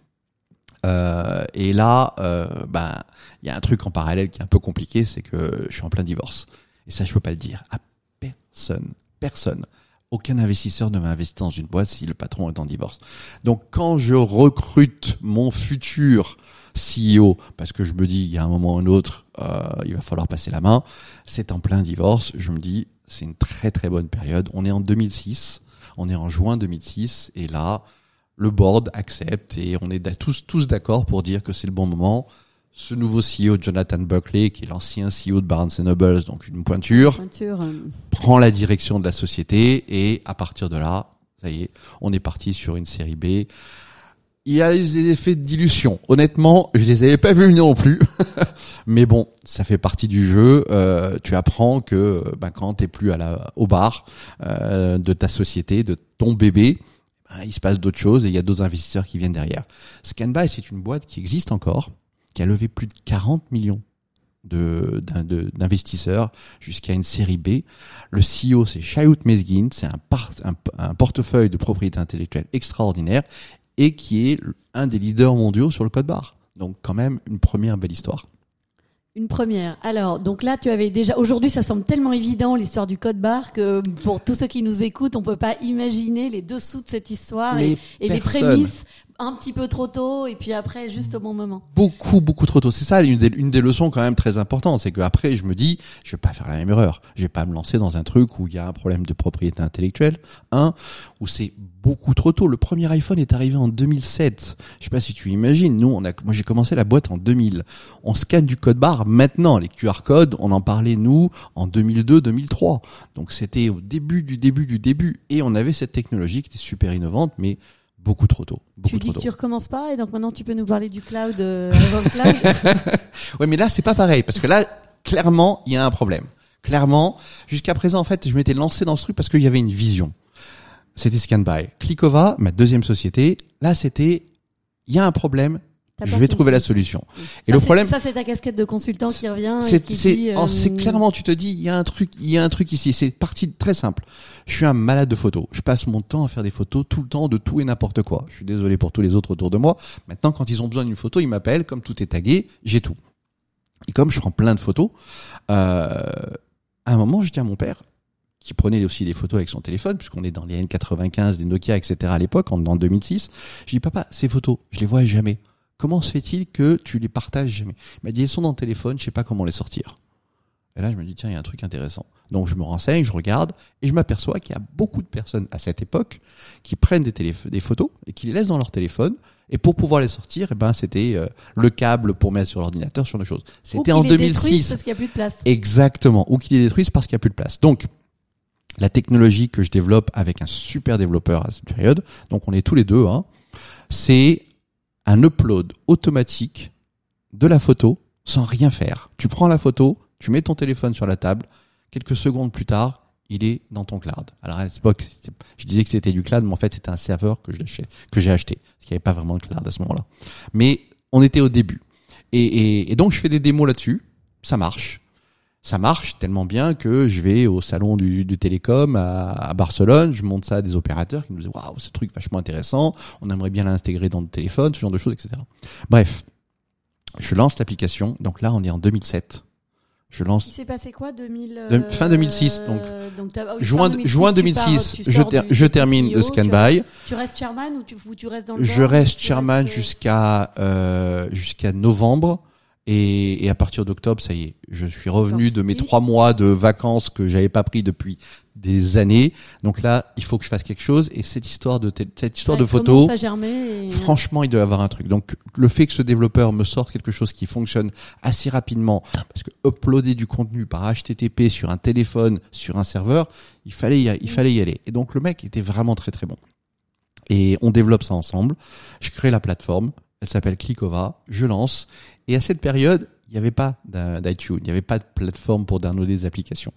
Euh, et là, euh, ben, il y a un truc en parallèle qui est un peu compliqué, c'est que je suis en plein divorce. Et ça, je peux pas le dire à personne, personne. Aucun investisseur ne va investir dans une boîte si le patron est en divorce. Donc, quand je recrute mon futur CEO, parce que je me dis, il y a un moment ou un autre, euh, il va falloir passer la main, c'est en plein divorce. Je me dis, c'est une très très bonne période. On est en 2006, on est en juin 2006, et là, le board accepte et on est tous tous d'accord pour dire que c'est le bon moment. Ce nouveau CEO, Jonathan Buckley, qui est l'ancien CEO de Barnes Nobles, donc une pointure, Pointure, euh, prend la direction de la société et à partir de là, ça y est, on est parti sur une série B. Il y a des effets de dilution. Honnêtement, je les avais pas vus non plus. Mais bon, ça fait partie du jeu. Euh, tu apprends que ben, quand t'es plus à la, au bar euh, de ta société, de ton bébé, ben, il se passe d'autres choses et il y a d'autres investisseurs qui viennent derrière. Scanby, c'est une boîte qui existe encore, qui a levé plus de 40 millions d'investisseurs jusqu'à une série B. Le CEO, c'est Shayout Mesgin, c'est un portefeuille de propriété intellectuelle extraordinaire et qui est un des leaders mondiaux sur le code barre. Donc quand même une première belle histoire. Une première. Alors, donc là, tu avais déjà. Aujourd'hui, ça semble tellement évident l'histoire du code barre que pour tous ceux qui nous écoutent, on peut pas imaginer les dessous de cette histoire Mais et, et les prémices un petit peu trop tôt et puis après juste au bon moment. beaucoup beaucoup trop tôt. C'est ça une des, une des leçons quand même très importantes, c'est que après je me dis, je vais pas faire la même erreur. Je vais pas me lancer dans un truc où il y a un problème de propriété intellectuelle, un où c'est beaucoup trop tôt. Le premier iPhone est arrivé en 2007. Je sais pas si tu imagines. Nous, on a, moi j'ai commencé la boîte en 2000. On scanne du code barre maintenant. Les QR codes, on en parlait nous en 2002, 2003. Donc c'était au début du début du début et on avait cette technologie qui était super innovante, mais beaucoup trop tôt. Beaucoup tu dis trop que tôt. tu recommences pas et donc maintenant tu peux nous parler du cloud, euh, avant le cloud. Ouais, mais là, c'est pas pareil, parce que là, clairement, il y a un problème. Clairement, jusqu'à présent, en fait, je m'étais lancé dans ce truc parce qu'il y avait une vision. C'était Scanby. Clickova, ma deuxième société, là, c'était, il y a un problème, je vais trouver la solution. Ça, Et le problème, ça c'est ta casquette de consultant qui revient. c'est, c'est, oh, euh, clairement, tu te dis, il y a un truc, il y a un truc ici. C'est parti très simple. Je suis un malade de photos. Je passe mon temps à faire des photos tout le temps de tout et n'importe quoi. Je suis désolé pour tous les autres autour de moi. Maintenant, quand ils ont besoin d'une photo, ils m'appellent. Comme tout est tagué, j'ai tout. Et comme je prends plein de photos, euh, à un moment, je dis à mon père, qui prenait aussi des photos avec son téléphone, puisqu'on est dans les N95, des Nokia, etc. à l'époque, en, en 2006. Je dis, papa, ces photos, je les vois jamais. Comment se fait-il que tu les partages jamais? Il m'a dit, elles sont dans le téléphone, je sais pas comment les sortir. Et là, je me dis, tiens, il y a un truc intéressant. Donc, je me renseigne, je regarde, et je m'aperçois qu'il y a beaucoup de personnes à cette époque qui prennent des, des photos et qui les laissent dans leur téléphone. Et pour pouvoir les sortir, eh ben, c'était euh, le câble pour mettre sur l'ordinateur, sur les choses. C'était en les détruise 2006. parce qu'il n'y a plus de place. Exactement. Ou qu'il les détruise parce qu'il n'y a plus de place. Donc, la technologie que je développe avec un super développeur à cette période, donc on est tous les deux, hein, c'est un upload automatique de la photo sans rien faire. Tu prends la photo, tu mets ton téléphone sur la table, quelques secondes plus tard, il est dans ton cloud. Alors à l'époque, je disais que c'était du cloud, mais en fait c'était un serveur que j'ai acheté, parce qu'il n'y avait pas vraiment de cloud à ce moment-là. Mais on était au début. Et- et donc je fais des démos là-dessus, ça marche. Ça marche tellement bien que je vais au salon du, du télécom à, à Barcelone, je montre ça à des opérateurs qui me disent waouh, ce truc vachement intéressant, on aimerait bien l'intégrer dans le téléphone, ce genre de choses, etc. Bref, je lance l'application. Donc là, on est en 2007. Je Il lance s'est passé quoi 2000 De- fin 2006, donc. donc oh, juin, 2006, juin tu 2006. pars, tu je, sors ter- du- je du termine CEO, le tu scan restes- by. Tu restes chairman ou tu, ou tu restes dans le Je board, reste tu chairman restes- jusqu'à euh, jusqu'à novembre. Et, et à partir d'octobre, ça y est, je suis revenu de mes trois mois de vacances que j'avais pas pris depuis des années. Donc là, il faut que je fasse quelque chose. Et cette histoire de cette histoire Ouais, de photo, et- Franchement, il doit y avoir un truc. Donc, le fait que ce développeur me sorte quelque chose qui fonctionne assez rapidement, parce que uploader du contenu par HTTP sur un téléphone, sur un serveur, il fallait y, il fallait y aller. Et donc, le mec était vraiment très très bon. Et on développe ça ensemble. Je crée la plateforme. Elle s'appelle Clickova. Je lance. Et à cette période, il n'y avait pas d'iTunes, il n'y avait pas de plateforme pour downloader des applications.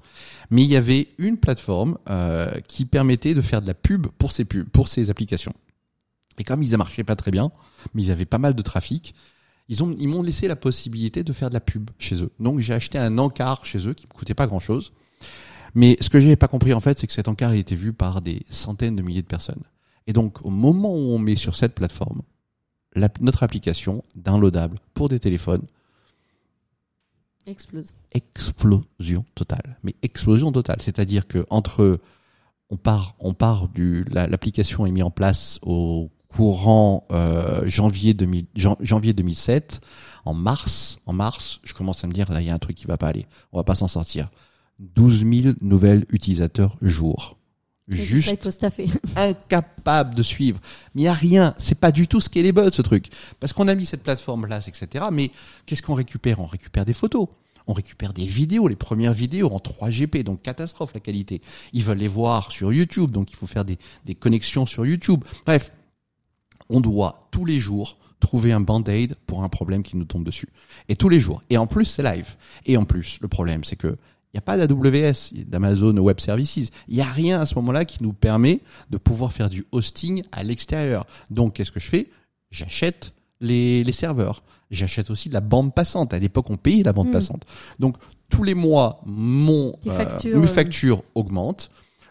Mais il y avait une plateforme euh, qui permettait de faire de la pub pour ces pubs, pour ces applications. Et comme ils ne marchaient pas très bien, mais ils avaient pas mal de trafic, ils ont ils m'ont laissé la possibilité de faire de la pub chez eux. Donc j'ai acheté un encart chez eux qui me coûtait pas grand chose. Mais ce que j'avais pas compris en fait, c'est que cet encart était vu par des centaines de milliers de personnes. Et donc au moment où on met sur cette plateforme notre application downloadable pour des téléphones, explose. Explosion totale. Mais explosion totale. C'est-à-dire que entre on part, on part du l'application est mise en place au courant euh, janvier 2000, janvier 2007. En mars, en mars, je commence à me dire là il y a un truc qui va pas aller. On va pas s'en sortir. 12 000 nouvelles utilisateurs jour. Juste incapable de suivre. Mais il n'y a rien. C'est pas du tout scalable ce truc. Parce qu'on a mis cette plateforme là, etc. Mais qu'est-ce qu'on récupère? On récupère des photos. On récupère des vidéos, les premières vidéos en 3GP, donc catastrophe la qualité. Ils veulent les voir sur YouTube, donc il faut faire des, des connexions sur YouTube. Bref, on doit tous les jours trouver un band-aid pour un problème qui nous tombe dessus. Et tous les jours. Et en plus, c'est live. Et en plus, le problème, c'est que il n'y a pas d'AWS, d'Amazon Web Services. Il n'y a rien à ce moment-là qui nous permet de pouvoir faire du hosting à l'extérieur. Donc, qu'est-ce que je fais? J'achète les, les, serveurs. J'achète aussi de la bande passante. À l'époque, on payait la bande hmm. passante. Donc, tous les mois, mon euh, mes factures augmentent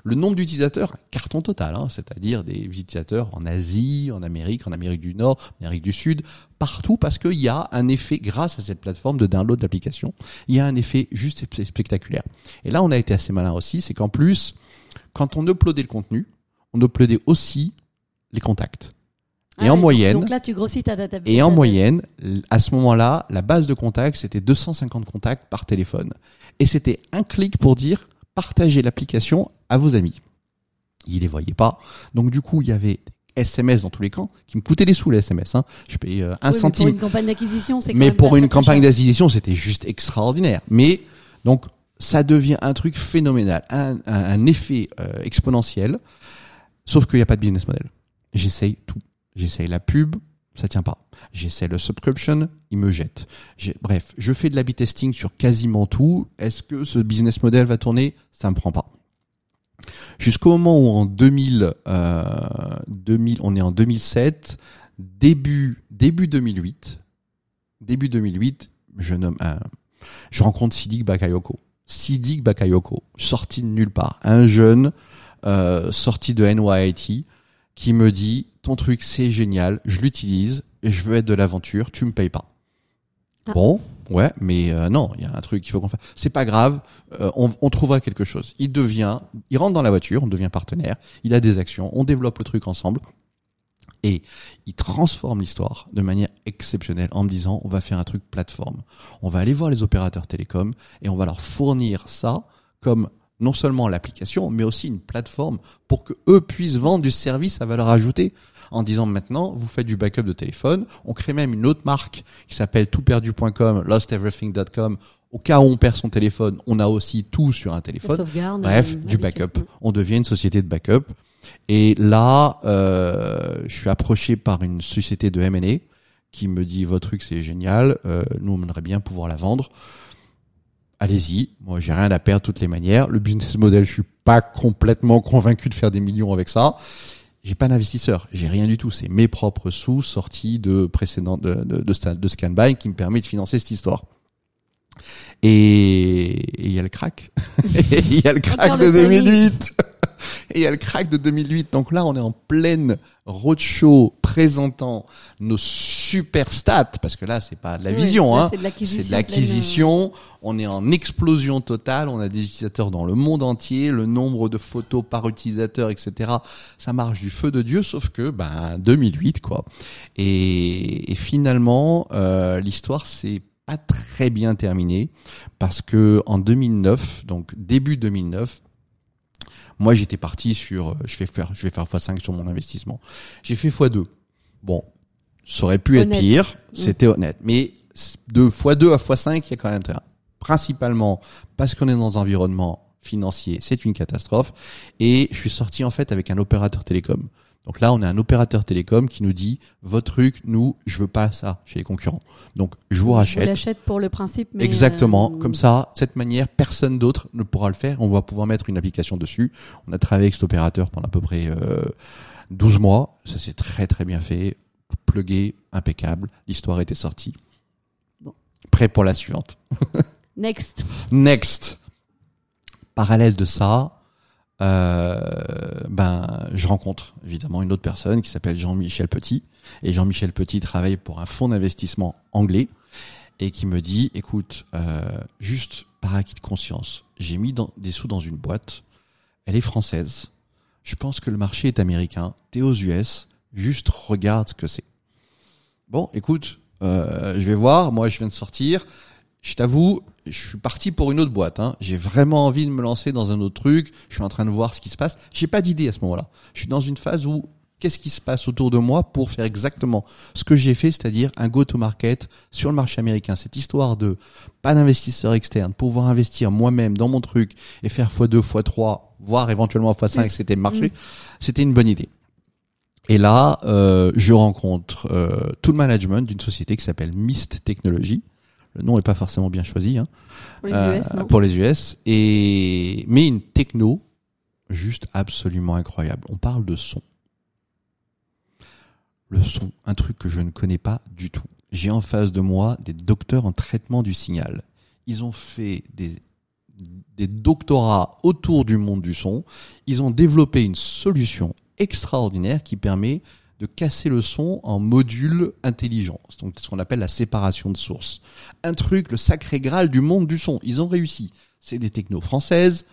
le nombre d'utilisateurs, carton total, hein, c'est-à-dire des utilisateurs en Asie, en Amérique, en Amérique du Nord, en Amérique du Sud, partout parce qu'il y a un effet, grâce à cette plateforme de download d'application, il y a un effet juste spectaculaire. Et là, on a été assez malin aussi, c'est qu'en plus, quand on uploadait le contenu, on uploadait aussi les contacts. et ah en moyenne, donc là tu grossis ta database. Et en moyenne, à ce moment-là, la base de contacts c'était 250 contacts par téléphone. Et c'était un clic pour dire partager l'application à vos amis. Ils les voyaient pas. Donc du coup, il y avait SMS dans tous les camps qui me coûtaient des sous les SMS. Hein. Je payais euh, un centime. Mais pour une campagne d'acquisition, c'est. Mais pour une campagne d'acquisition, c'était juste extraordinaire. Mais donc ça devient un truc phénoménal, un, un, effet euh, exponentiel. Sauf qu'il n'y a pas de business model. J'essaye tout. J'essaye la pub, ça tient pas. J'essaie le subscription, il me jette. Bref, je fais de la testing sur quasiment tout. Est-ce que ce business model va tourner? Ça me prend pas. Jusqu'au moment où en 2000, euh, 2000, on est en 2007, début début 2008, début 2008, je nomme un, je rencontre Sidik Bakayoko. Sidik Bakayoko, sorti de nulle part, un jeune euh, sorti de NYIT qui me dit ton truc c'est génial, je l'utilise et je veux être de l'aventure, tu me payes pas. Ah. Bon, ouais, mais euh, non, il y a un truc qu'il faut qu'on fasse. C'est pas grave, euh, on, on, trouvera quelque chose. Il devient, il rentre dans la voiture, on devient partenaire, il a des actions, on développe le truc ensemble. Et il transforme l'histoire de manière exceptionnelle en me disant on va faire un truc plateforme. On va aller voir les opérateurs télécoms et on va leur fournir ça comme non seulement l'application, mais aussi une plateforme pour que eux puissent vendre du service à valeur ajoutée en disant maintenant, vous faites du backup de téléphone. On crée même une autre marque qui s'appelle toutperdu.com, losteverything.com. Au cas où on perd son téléphone, on a aussi tout sur un téléphone. Bref, du backup. On devient une société de backup. Et là, euh, je suis approché par une société de M&A qui me dit votre truc c'est génial, euh, nous on aimerait bien pouvoir la vendre allez-y. Moi, j'ai rien à perdre de toutes les manières. Le business model, je suis pas complètement convaincu de faire des millions avec ça. J'ai pas d'investisseur, j'ai rien du tout. C'est mes propres sous sortis de précédents de, de, de, de Scanbuy qui me permet de financer cette histoire. Et il y a le crack. Il y a le crack de 2008. Et il y a le crack de 2008. Donc là, on est en pleine roadshow présentant nos super stats, parce que là, c'est pas de la vision, hein. C'est de l'acquisition. On est en explosion totale. On a des utilisateurs dans le monde entier. Le nombre de photos par utilisateur, etc. Ça marche du feu de Dieu, sauf que, ben, 2008, quoi. Et, et finalement, euh, l'histoire, c'est pas très bien terminée parce que en 2009, donc début 2009, moi, j'étais parti sur, euh, je vais faire, je vais faire x5 sur mon investissement. J'ai fait x2. Bon, ça aurait pu être pire, mm. c'était honnête. Mais de x2 à x5, il y a quand même intérêt. Principalement parce qu'on est dans un environnement financier, c'est une catastrophe. Et je suis sorti en fait avec un opérateur télécom. Donc là, on a un opérateur télécom qui nous dit votre truc, nous, je veux pas ça chez les concurrents. Donc je vous Je rachète. l'achète pour le principe. Mais Exactement. euh, Comme ça, cette manière, personne d'autre ne pourra le faire. On va pouvoir mettre une application dessus. On a travaillé avec cet opérateur pendant à peu près euh, 12 mois. Ça s'est très très bien fait. Plugué, impeccable. L'histoire était sortie. Bon. Prêt pour la suivante. Next. Next. Parallèle de ça, euh, ben, je rencontre évidemment une autre personne qui s'appelle Jean-Michel Petit. Et Jean-Michel Petit travaille pour un fonds d'investissement anglais et qui me dit, écoute, euh, juste par acquis de conscience, j'ai mis dans- des sous dans une boîte, elle est française, je pense que le marché est américain, t'es aux US, juste regarde ce que c'est. Bon, écoute, euh, je vais voir, moi je viens de sortir, je t'avoue, je suis parti pour une autre boîte. Hein. J'ai vraiment envie de me lancer dans un autre truc. Je suis en train de voir ce qui se passe. J'ai pas d'idée à ce moment-là. Je suis dans une phase où qu'est-ce qui se passe autour de moi pour faire exactement ce que j'ai fait, c'est-à-dire un go-to-market sur le marché américain. Cette histoire de pas d'investisseur externe, pouvoir investir moi-même dans mon truc et faire x2, x3, voire éventuellement x5, Plus. c'était le marché. C'était une bonne idée. Et là, euh, je rencontre euh, tout le management d'une société qui s'appelle Mist Technology. Le nom est pas forcément bien choisi hein, Pour les euh, US, non pour les US. Et mais une techno juste absolument incroyable. On parle de son. Le son, un truc que je ne connais pas du tout. J'ai en face de moi des docteurs en traitement du signal. Ils ont fait des, des doctorats autour du monde du son. Ils ont développé une solution extraordinaire qui permet de casser le son en modules intelligents. C'est donc ce qu'on appelle la séparation de source. Un truc, le sacré graal du monde du son. Ils ont réussi. C'est des technos françaises.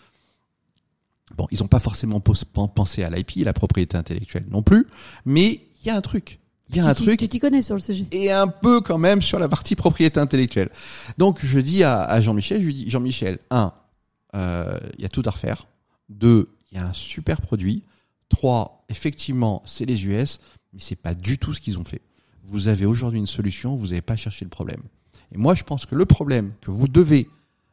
Bon, ils n'ont pas forcément pensé à l'IP, la propriété intellectuelle non plus, mais il y a un truc. Il y a un Tu truc Tu t'y connais sur le sujet. et un peu quand même sur la partie propriété intellectuelle. Donc je dis à, à Jean-Michel, je lui dis Jean-Michel, un, euh, il y a tout à refaire. Deux, il y a un super produit. Trois, effectivement, c'est les US, mais c'est pas du tout ce qu'ils ont fait. Vous avez aujourd'hui une solution, vous n'avez pas cherché le problème. Et moi, je pense que le problème que vous devez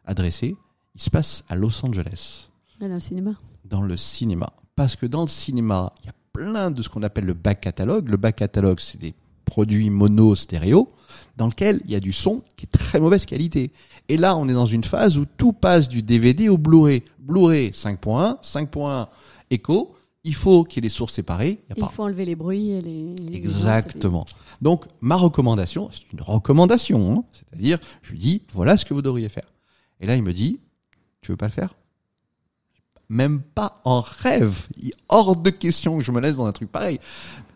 adresser, il se passe à Los Angeles dans le cinéma. dans le cinéma. Parce que dans le cinéma, il y a plein de ce qu'on appelle le back catalogue. Le back catalogue, c'est des produits mono stéréo dans lequel il y a du son qui est très mauvaise qualité. Et là, on est dans une phase où tout passe du DVD au Blu-ray. Blu-ray 5.1, 5.1 écho. Il faut qu'il y ait des sources séparées. Il y a Il pas faut enlever les bruits et les. les- Exactement. Donc, ma recommandation, c'est une recommandation, hein. c'est-à-dire, je lui dis, voilà ce que vous devriez faire. Et là, il me dit, tu veux pas le faire? Même pas en rêve. Il est hors de question que je me laisse dans un truc pareil.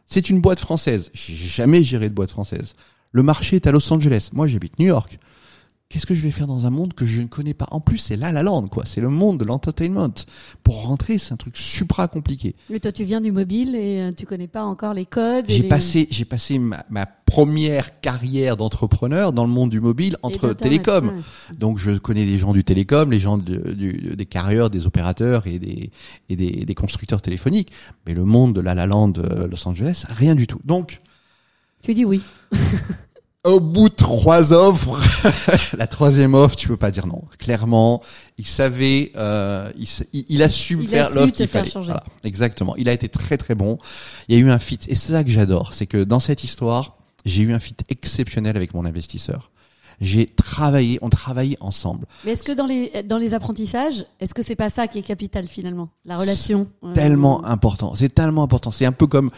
C'est une boîte française. J'ai jamais géré de boîte française. Le marché est à Los Angeles. Moi, j'habite New York. Qu'est-ce que je vais faire dans un monde que je ne connais pas? En plus, c'est là la lande, quoi. C'est le monde de l'entertainment. Pour rentrer, c'est un truc supra compliqué. Mais toi, tu viens du mobile et euh, tu connais pas encore les codes. J'ai les- passé, j'ai passé ma, ma première carrière d'entrepreneur dans le monde du mobile entre télécom. ouais. Donc je connais les gens du télécom, les gens de- du- des carrières, des opérateurs et des, et des, des constructeurs téléphoniques. Mais le monde de la La Land euh, Los Angeles, rien du tout. Donc Tu dis oui. au bout de trois offres, la troisième offre, tu peux pas dire non. Clairement, il savait, euh, il, il, il a su me faire l'offre qu'il fallait. Voilà, exactement. Il a été très très bon. Il y a eu un fit, et c'est ça que j'adore, c'est que dans cette histoire, j'ai eu un fit exceptionnel avec mon investisseur. J'ai travaillé, on travaillait ensemble. Mais est-ce que dans les dans les apprentissages, est-ce que c'est pas ça qui est capital finalement, la relation euh, Tellement important, c'est tellement important. C'est un peu comme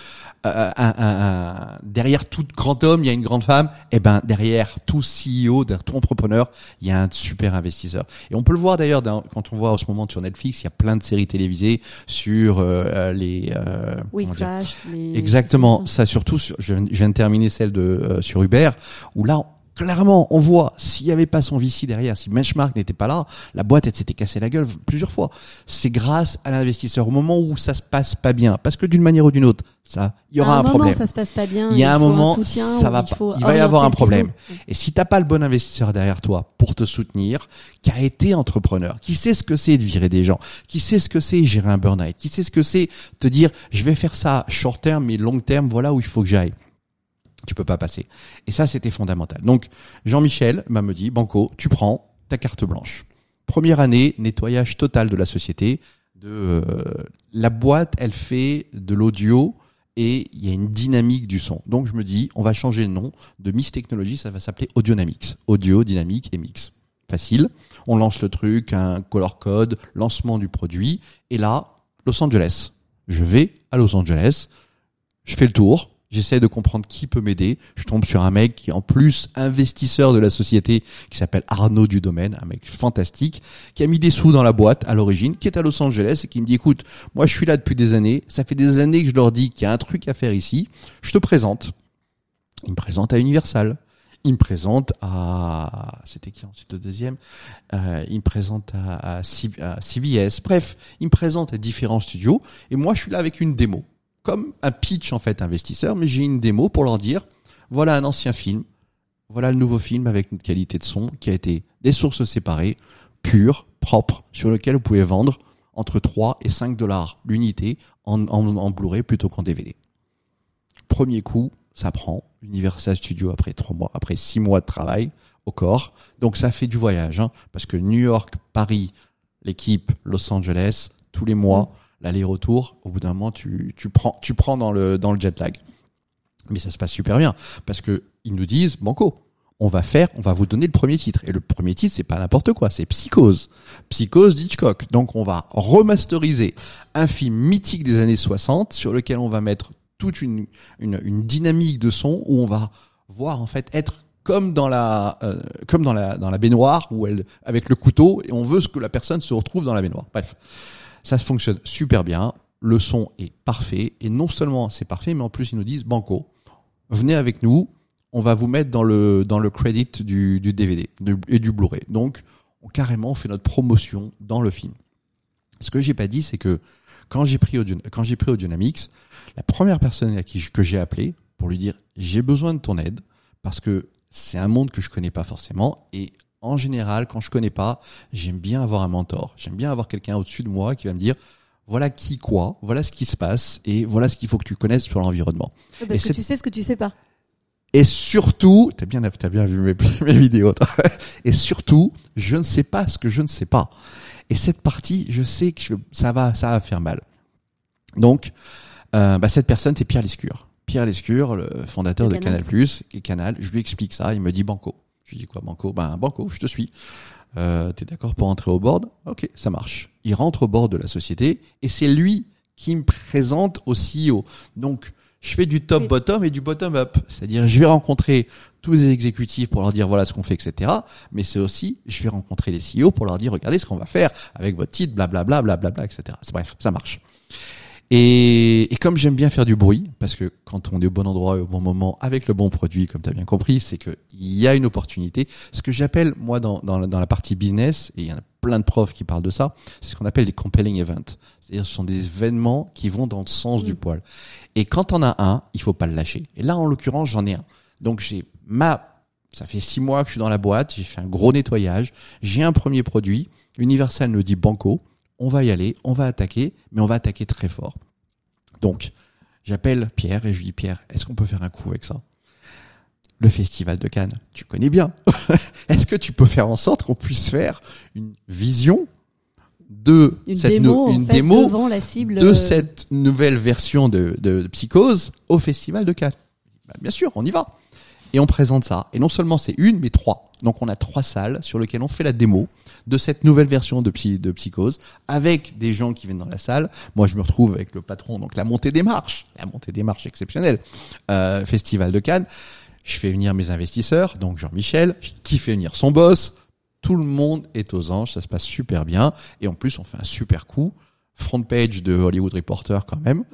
euh, un, un- un- derrière tout grand homme, il y a une grande femme. Et ben derrière tout CEO, derrière tout entrepreneur, il y a un super investisseur. Et on peut le voir d'ailleurs quand on voit en ce moment sur Netflix, il y a plein de séries télévisées sur euh, les. euh, Oui, Crash. les- Exactement. Ça, surtout, sur, je, viens- je viens de terminer celle de euh, sur Uber, où là, clairement, on voit s'il y avait pas son VC derrière, si Benchmark n'était pas là, la boîte elle s'était cassée la gueule plusieurs fois. C'est grâce à l'investisseur au moment où ça se passe pas bien, parce que d'une manière ou d'une autre, ça, il y aura à un, un, moment, problème. ça se passe pas bien. Il y a un moment, ça va il pas. Il va y avoir un problème. Et si t'as pas le bon investisseur derrière toi pour te soutenir, qui a été entrepreneur, qui sait ce que c'est de virer des gens, qui sait ce que c'est gérer un burn-out, qui sait ce que c'est te dire je vais faire ça short terme mais long terme, voilà où il faut que j'aille. Tu peux pas passer. Et ça, c'était fondamental. Donc, Jean-Michel m'a me dit, Banco, tu prends ta carte blanche. Première année, nettoyage total de la société. De, euh, la boîte, elle fait de l'audio et il y a une dynamique du son. Donc je me dis, on va changer le nom de Mix Technology, ça va s'appeler Audionamics. Audio, dynamique et mix. Facile. On lance le truc, un color code, lancement du produit, et là, Los Angeles. Je vais à Los Angeles, je fais le tour, J'essaie de comprendre qui peut m'aider. Je tombe sur un mec qui est en plus investisseur de la société, qui s'appelle Arnaud du domaine, un mec fantastique, qui a mis des sous dans la boîte à l'origine, qui est à Los Angeles et qui me dit écoute, moi je suis là depuis des années, ça fait des années que je leur dis qu'il y a un truc à faire ici, je te présente. Il me présente à Universal. Il me présente à, c'était qui ensuite le deuxième? Euh, Il me présente à, à CBS. Bref, il me présente à différents studios et moi je suis là avec une démo comme un pitch en fait investisseur, mais j'ai une démo pour leur dire voilà un ancien film, voilà le nouveau film avec une qualité de son qui a été des sources séparées, pures, propres, sur lequel vous pouvez vendre entre 3 et 5 dollars l'unité en, en, Blu-ray plutôt qu'en DVD. Premier coup, ça prend Universal Studios après trois mois, après six mois de travail au corps. Donc ça fait du voyage, hein, parce que New York, Paris, l'équipe, Los Angeles, tous les mois, l'aller-retour, au bout d'un moment, tu, tu prends, tu prends dans le, dans le jet lag. Mais ça se passe super bien parce que ils nous disent, Banco, on va faire, on va vous donner le premier titre. Et le premier titre, c'est pas n'importe quoi, c'est Psychose. Psychose d'Hitchcock. Donc on va remasteriser un film mythique des années 60 sur lequel on va mettre toute une, une, une dynamique de son où on va voir en fait être comme dans la euh, comme dans la dans la baignoire où elle avec le couteau et on veut que la personne se retrouve dans la baignoire. Bref. Ça fonctionne super bien. Le son est parfait. Et non seulement c'est parfait, mais en plus ils nous disent Banco, venez avec nous. On va vous mettre dans le, dans le credit du, du DVD et du Blu-ray. Donc, on carrément fait notre promotion dans le film. Ce que j'ai pas dit, c'est que quand j'ai pris Audio, pris la première personne à qui que j'ai appelé pour lui dire j'ai besoin de ton aide parce que c'est un monde que je connais pas forcément et en général, quand je connais pas, j'aime bien avoir un mentor. J'aime bien avoir quelqu'un au-dessus de moi qui va me dire voilà qui quoi, voilà ce qui se passe et voilà ce qu'il faut que tu connaisses sur l'environnement. Parce que tu sais ce que tu sais pas. Et surtout, t'as bien, t'as bien vu mes, mes vidéos. et surtout, je ne sais pas ce que je ne sais pas. Et cette partie, je sais que ça va, ça va faire mal. Donc, euh, bah, cette personne, c'est Pierre Lescure. Pierre Lescure, le fondateur de Canal+, et Canal. Je lui explique ça. Il me dit Banco. Je lui dis quoi, Banco? Ben Banco, je te suis. Euh, T'es d'accord pour entrer au board? Ok, ça marche. Il rentre au board de la société et c'est lui qui me présente au CEO. Donc, je fais du top-bottom et du bottom-up. C'est-à-dire, je vais rencontrer tous les exécutifs pour leur dire voilà ce qu'on fait, etc. Mais c'est aussi, je vais rencontrer les CEO pour leur dire regardez ce qu'on va faire avec votre titre, blablabla, blablabla, etc. Bref, ça marche. Et, et, comme j'aime bien faire du bruit, parce que quand on est au bon endroit et au bon moment, avec le bon produit, comme tu as bien compris, c'est qu'il y a une opportunité. Ce que j'appelle, moi, dans, dans, dans, la partie business, et il y en a plein de profs qui parlent de ça, c'est ce qu'on appelle des compelling events. C'est-à-dire ce sont des événements qui vont dans le sens du poil. Et quand on a un, il faut pas le lâcher. Et là, en l'occurrence, j'en ai un. Donc j'ai ma... Ça fait six mois que je suis dans la boîte, j'ai fait un gros nettoyage, j'ai un premier produit, Universal nous dit banco, on va y aller, on va attaquer, mais on va attaquer très fort. Donc, j'appelle Pierre et je lui dis Pierre, est-ce qu'on peut faire un coup avec ça? Le festival de Cannes, tu connais bien. est-ce que tu peux faire en sorte qu'on puisse faire une vision de une cette démo, une démo la cible de cette nouvelle version de, de, Psychose au festival de Cannes? Bah, Bien sûr, on y va. Et on présente ça. Et non seulement c'est une, mais trois. Donc on a trois salles sur lesquelles on fait la démo de cette nouvelle version de, Psy, de Psychose avec des gens qui viennent dans la salle. Moi, je me retrouve avec le patron, donc la montée des marches, la montée des marches exceptionnelle, euh, Festival de Cannes. Je fais venir mes investisseurs, donc Jean-Michel, qui fait venir son boss. Tout le monde est aux anges, ça se passe super bien. Et en plus, on fait un super coup. Front page de Hollywood Reporter quand même.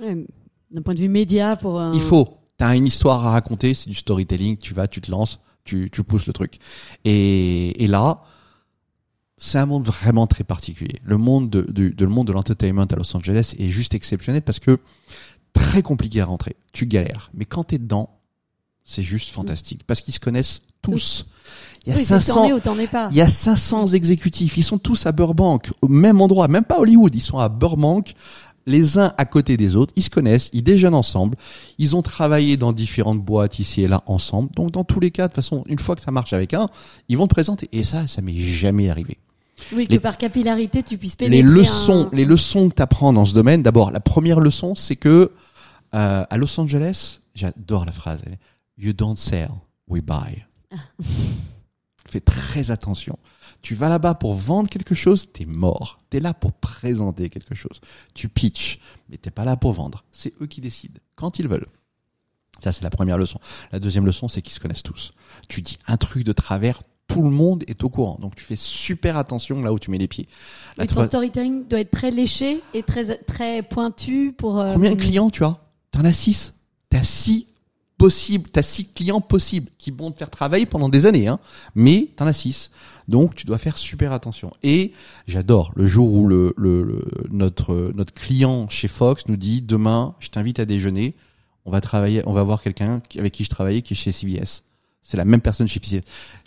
D'un point de vue média pour un... Il faut. T'as une histoire à raconter, c'est du storytelling, tu vas, tu te lances, tu, tu pousses le truc. Et, et là, c'est un monde vraiment très particulier. Le monde de, de, de le monde de l'entertainment à Los Angeles est juste exceptionnel parce que très compliqué à rentrer. Tu galères. Mais quand t'es dedans, c'est juste fantastique parce qu'ils se connaissent tous. Il y a 500, il y a 500 exécutifs. Ils sont tous à Burbank, au même endroit, même pas Hollywood. Ils sont à Burbank, les uns à côté des autres. Ils se connaissent, ils déjeunent ensemble. Ils ont travaillé dans différentes boîtes ici et là ensemble. Donc, dans tous les cas, de toute façon, une fois que ça marche avec un, ils vont te présenter. Et ça, ça m'est jamais arrivé. Oui, que par capillarité, tu puisses pénétrer. Les leçons, les leçons que tu apprends dans ce domaine, d'abord, la première leçon, c'est que Euh, à Los Angeles, j'adore la phrase. You don't sell, we buy. Fais très attention. Tu vas là-bas pour vendre quelque chose, t'es mort. T'es là pour présenter quelque chose. Tu pitches, mais t'es pas là pour vendre. C'est eux qui décident quand ils veulent. Ça, c'est la première leçon. La deuxième leçon, c'est qu'ils se connaissent tous. Tu dis un truc de travers, tout le monde est au courant. Donc, tu fais super attention là où tu mets les pieds. La Et ton troi- storytelling doit être très léché et très très pointu pour. euh, Combien de clients tu as? T'en as six. T'as six possibles, t'as six clients possibles qui vont te faire travailler pendant des années, hein. Mais t'en as six. Donc tu dois faire super attention. Et j'adore le jour où le, le, le- notre notre client chez Fox nous dit demain, je t'invite à déjeuner. On va travailler, on va voir quelqu'un avec qui je travaillais qui est chez CVS. C'est la même personne chez CVS.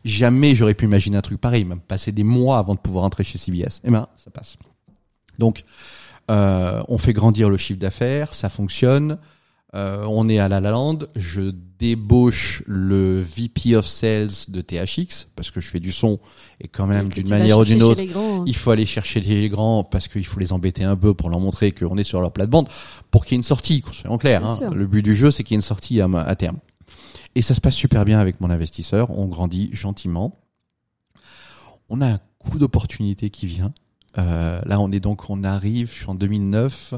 Jamais j'aurais pu imaginer un truc pareil. Il m'a passé des mois avant de pouvoir entrer chez CVS. Eh ben, ça passe. Donc, euh, on fait grandir le chiffre d'affaires, ça fonctionne. Euh, on est à La La Land. Je débauche le VP of Sales de THX parce que je fais du son et quand même d'une manière ou d'une autre, grands, hein. il faut aller chercher les grands parce qu'il faut les embêter un peu pour leur montrer qu'on est sur leur plate-bande pour qu'il y ait une sortie, soyons clairs. Bien hein. Le but du jeu, c'est qu'il y ait une sortie à, à terme. Et ça se passe super bien avec mon investisseur. On grandit gentiment. On a un coup d'opportunité qui vient. Euh, là, on est donc, on arrive, je suis en 2009,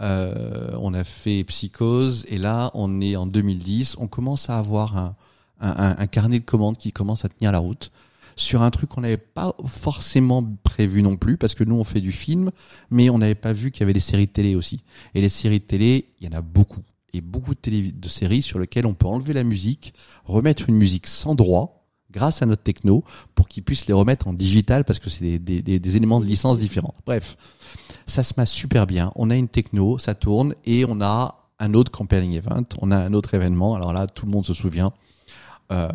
euh, on a fait Psychose, et là, on est en 2010. On commence à avoir un, un, un- carnet de commandes qui commence à tenir la route sur un truc qu'on n'avait pas forcément prévu non plus, parce que nous, on fait du film, mais on n'avait pas vu qu'il y avait des séries de télé aussi. Et les séries de télé, il y en a beaucoup. Et beaucoup de, télé, de séries sur lesquelles on peut enlever la musique, remettre une musique sans droit, grâce à notre techno, pour qu'ils puissent les remettre en digital, parce que c'est des, des, des, des éléments de licence différents. Bref, ça se passe super bien. On a une techno, ça tourne, et on a un autre compelling event, on a un autre événement. Alors là, tout le monde se souvient, euh,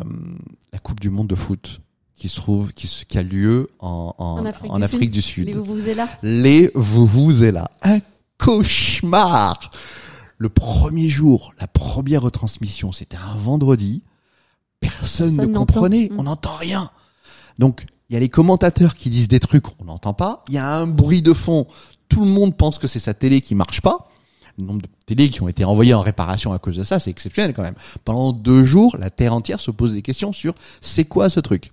la Coupe du Monde de foot qui se trouve, qui, qui a lieu en, en, En Afrique en du Afrique du Les Sud. vous vous êtes là. Les vous vous est là. Un cauchemar. Le premier jour, la première retransmission, c'était un vendredi. Personne, Personne ne comprenait. Mm. On n'entend rien. Donc, il y a les commentateurs qui disent des trucs, on n'entend pas. Il y a un bruit de fond. Tout le monde pense que c'est sa télé qui marche pas. Le nombre de télés qui ont été envoyées en réparation à cause de ça, c'est exceptionnel quand même. Pendant deux jours, la terre entière se pose des questions sur c'est quoi ce truc.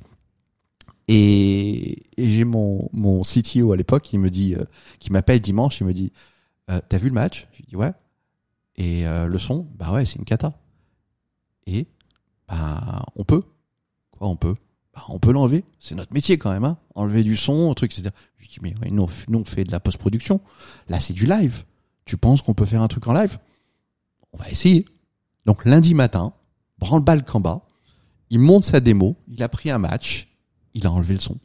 Et, et j'ai mon, mon CTO à l'époque qui me dit, euh, qui m'appelle dimanche, il me dit, euh, t'as vu le match? Je lui dis ouais. Et euh, le son, bah ouais, c'est une cata. Et bah on peut. Quoi, on peut? Bah on peut l'enlever. C'est notre métier quand même, hein. Enlever du son, un truc, etc. Je dis mais ouais, nous, on nous on fait de la post-production. Là c'est du live. Tu penses qu'on peut faire un truc en live? On va essayer. Donc lundi matin, branle-balle Kamba, il monte sa démo, il a pris un match, il a enlevé le son.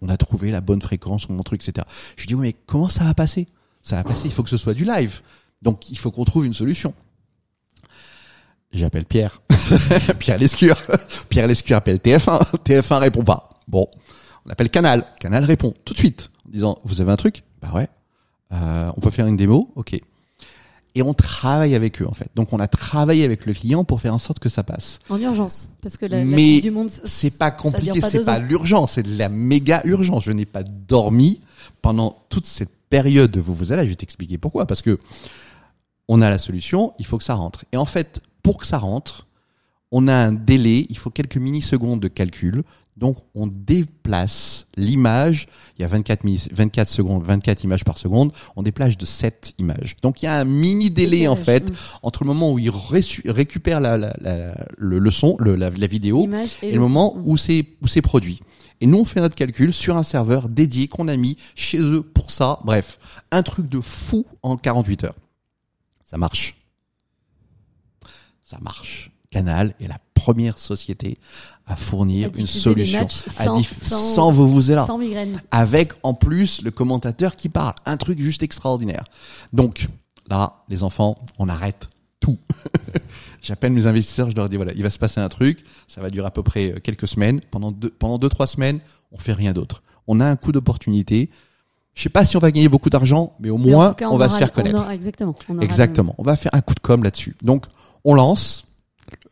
On a trouvé la bonne fréquence, mon truc, etc. Je lui dis, oui, mais comment ça va passer? Ça va passer, il faut que ce soit du live. Donc, il faut qu'on trouve une solution. J'appelle Pierre. Pierre Lescure. Pierre Lescure appelle TF1. TF1 répond pas. Bon, on appelle Canal. Canal répond tout de suite en disant, vous avez un truc? Bah ouais. Euh, on peut faire une démo? Ok. Et on travaille avec eux, en fait. Donc, on a travaillé avec le client pour faire en sorte que ça passe. En urgence. Parce que la, Mais du Monde. C'est pas compliqué, c'est pas ans. l'urgence, c'est de la méga urgence. Je n'ai pas dormi pendant toute cette période de vous vous allez, je vais t'expliquer pourquoi. Parce que on a la solution, il faut que ça rentre. Et en fait, pour que ça rentre, on a un délai, il faut quelques millisecondes de calcul. Donc, on déplace l'image. Il y a 24, millis- 24 secondes, 24 images par seconde. On déplace de 7 images. Donc, il y a un mini délai, en fait, entre le moment où il reçu- récupère la, la- la- le, le son, le- la, vidéo, et le moment son. où c'est où c'est produit. Et nous on fait notre calcul sur un serveur dédié qu'on a mis chez eux pour ça. Bref, un truc de fou en 48 heures. Ça marche. Ça marche. Canal est la première société à fournir À une solution matchs à sans- diff- sans- sans vous vous là Sans migraine. avec en plus le commentateur qui parle. Un truc juste extraordinaire. Donc là, les enfants, on arrête tout. J'appelle mes investisseurs, je leur dis voilà, il va se passer un truc, ça va durer à peu près euh, quelques semaines. Pendant deux, pendant deux trois semaines, on fait rien d'autre. On a un coup d'opportunité. Je sais pas si on va gagner beaucoup d'argent, mais au Mais moins cas, on, va aura- se faire connaître. on aura- exactement. on Exactement. On va faire un coup de com là-dessus. Donc, on lance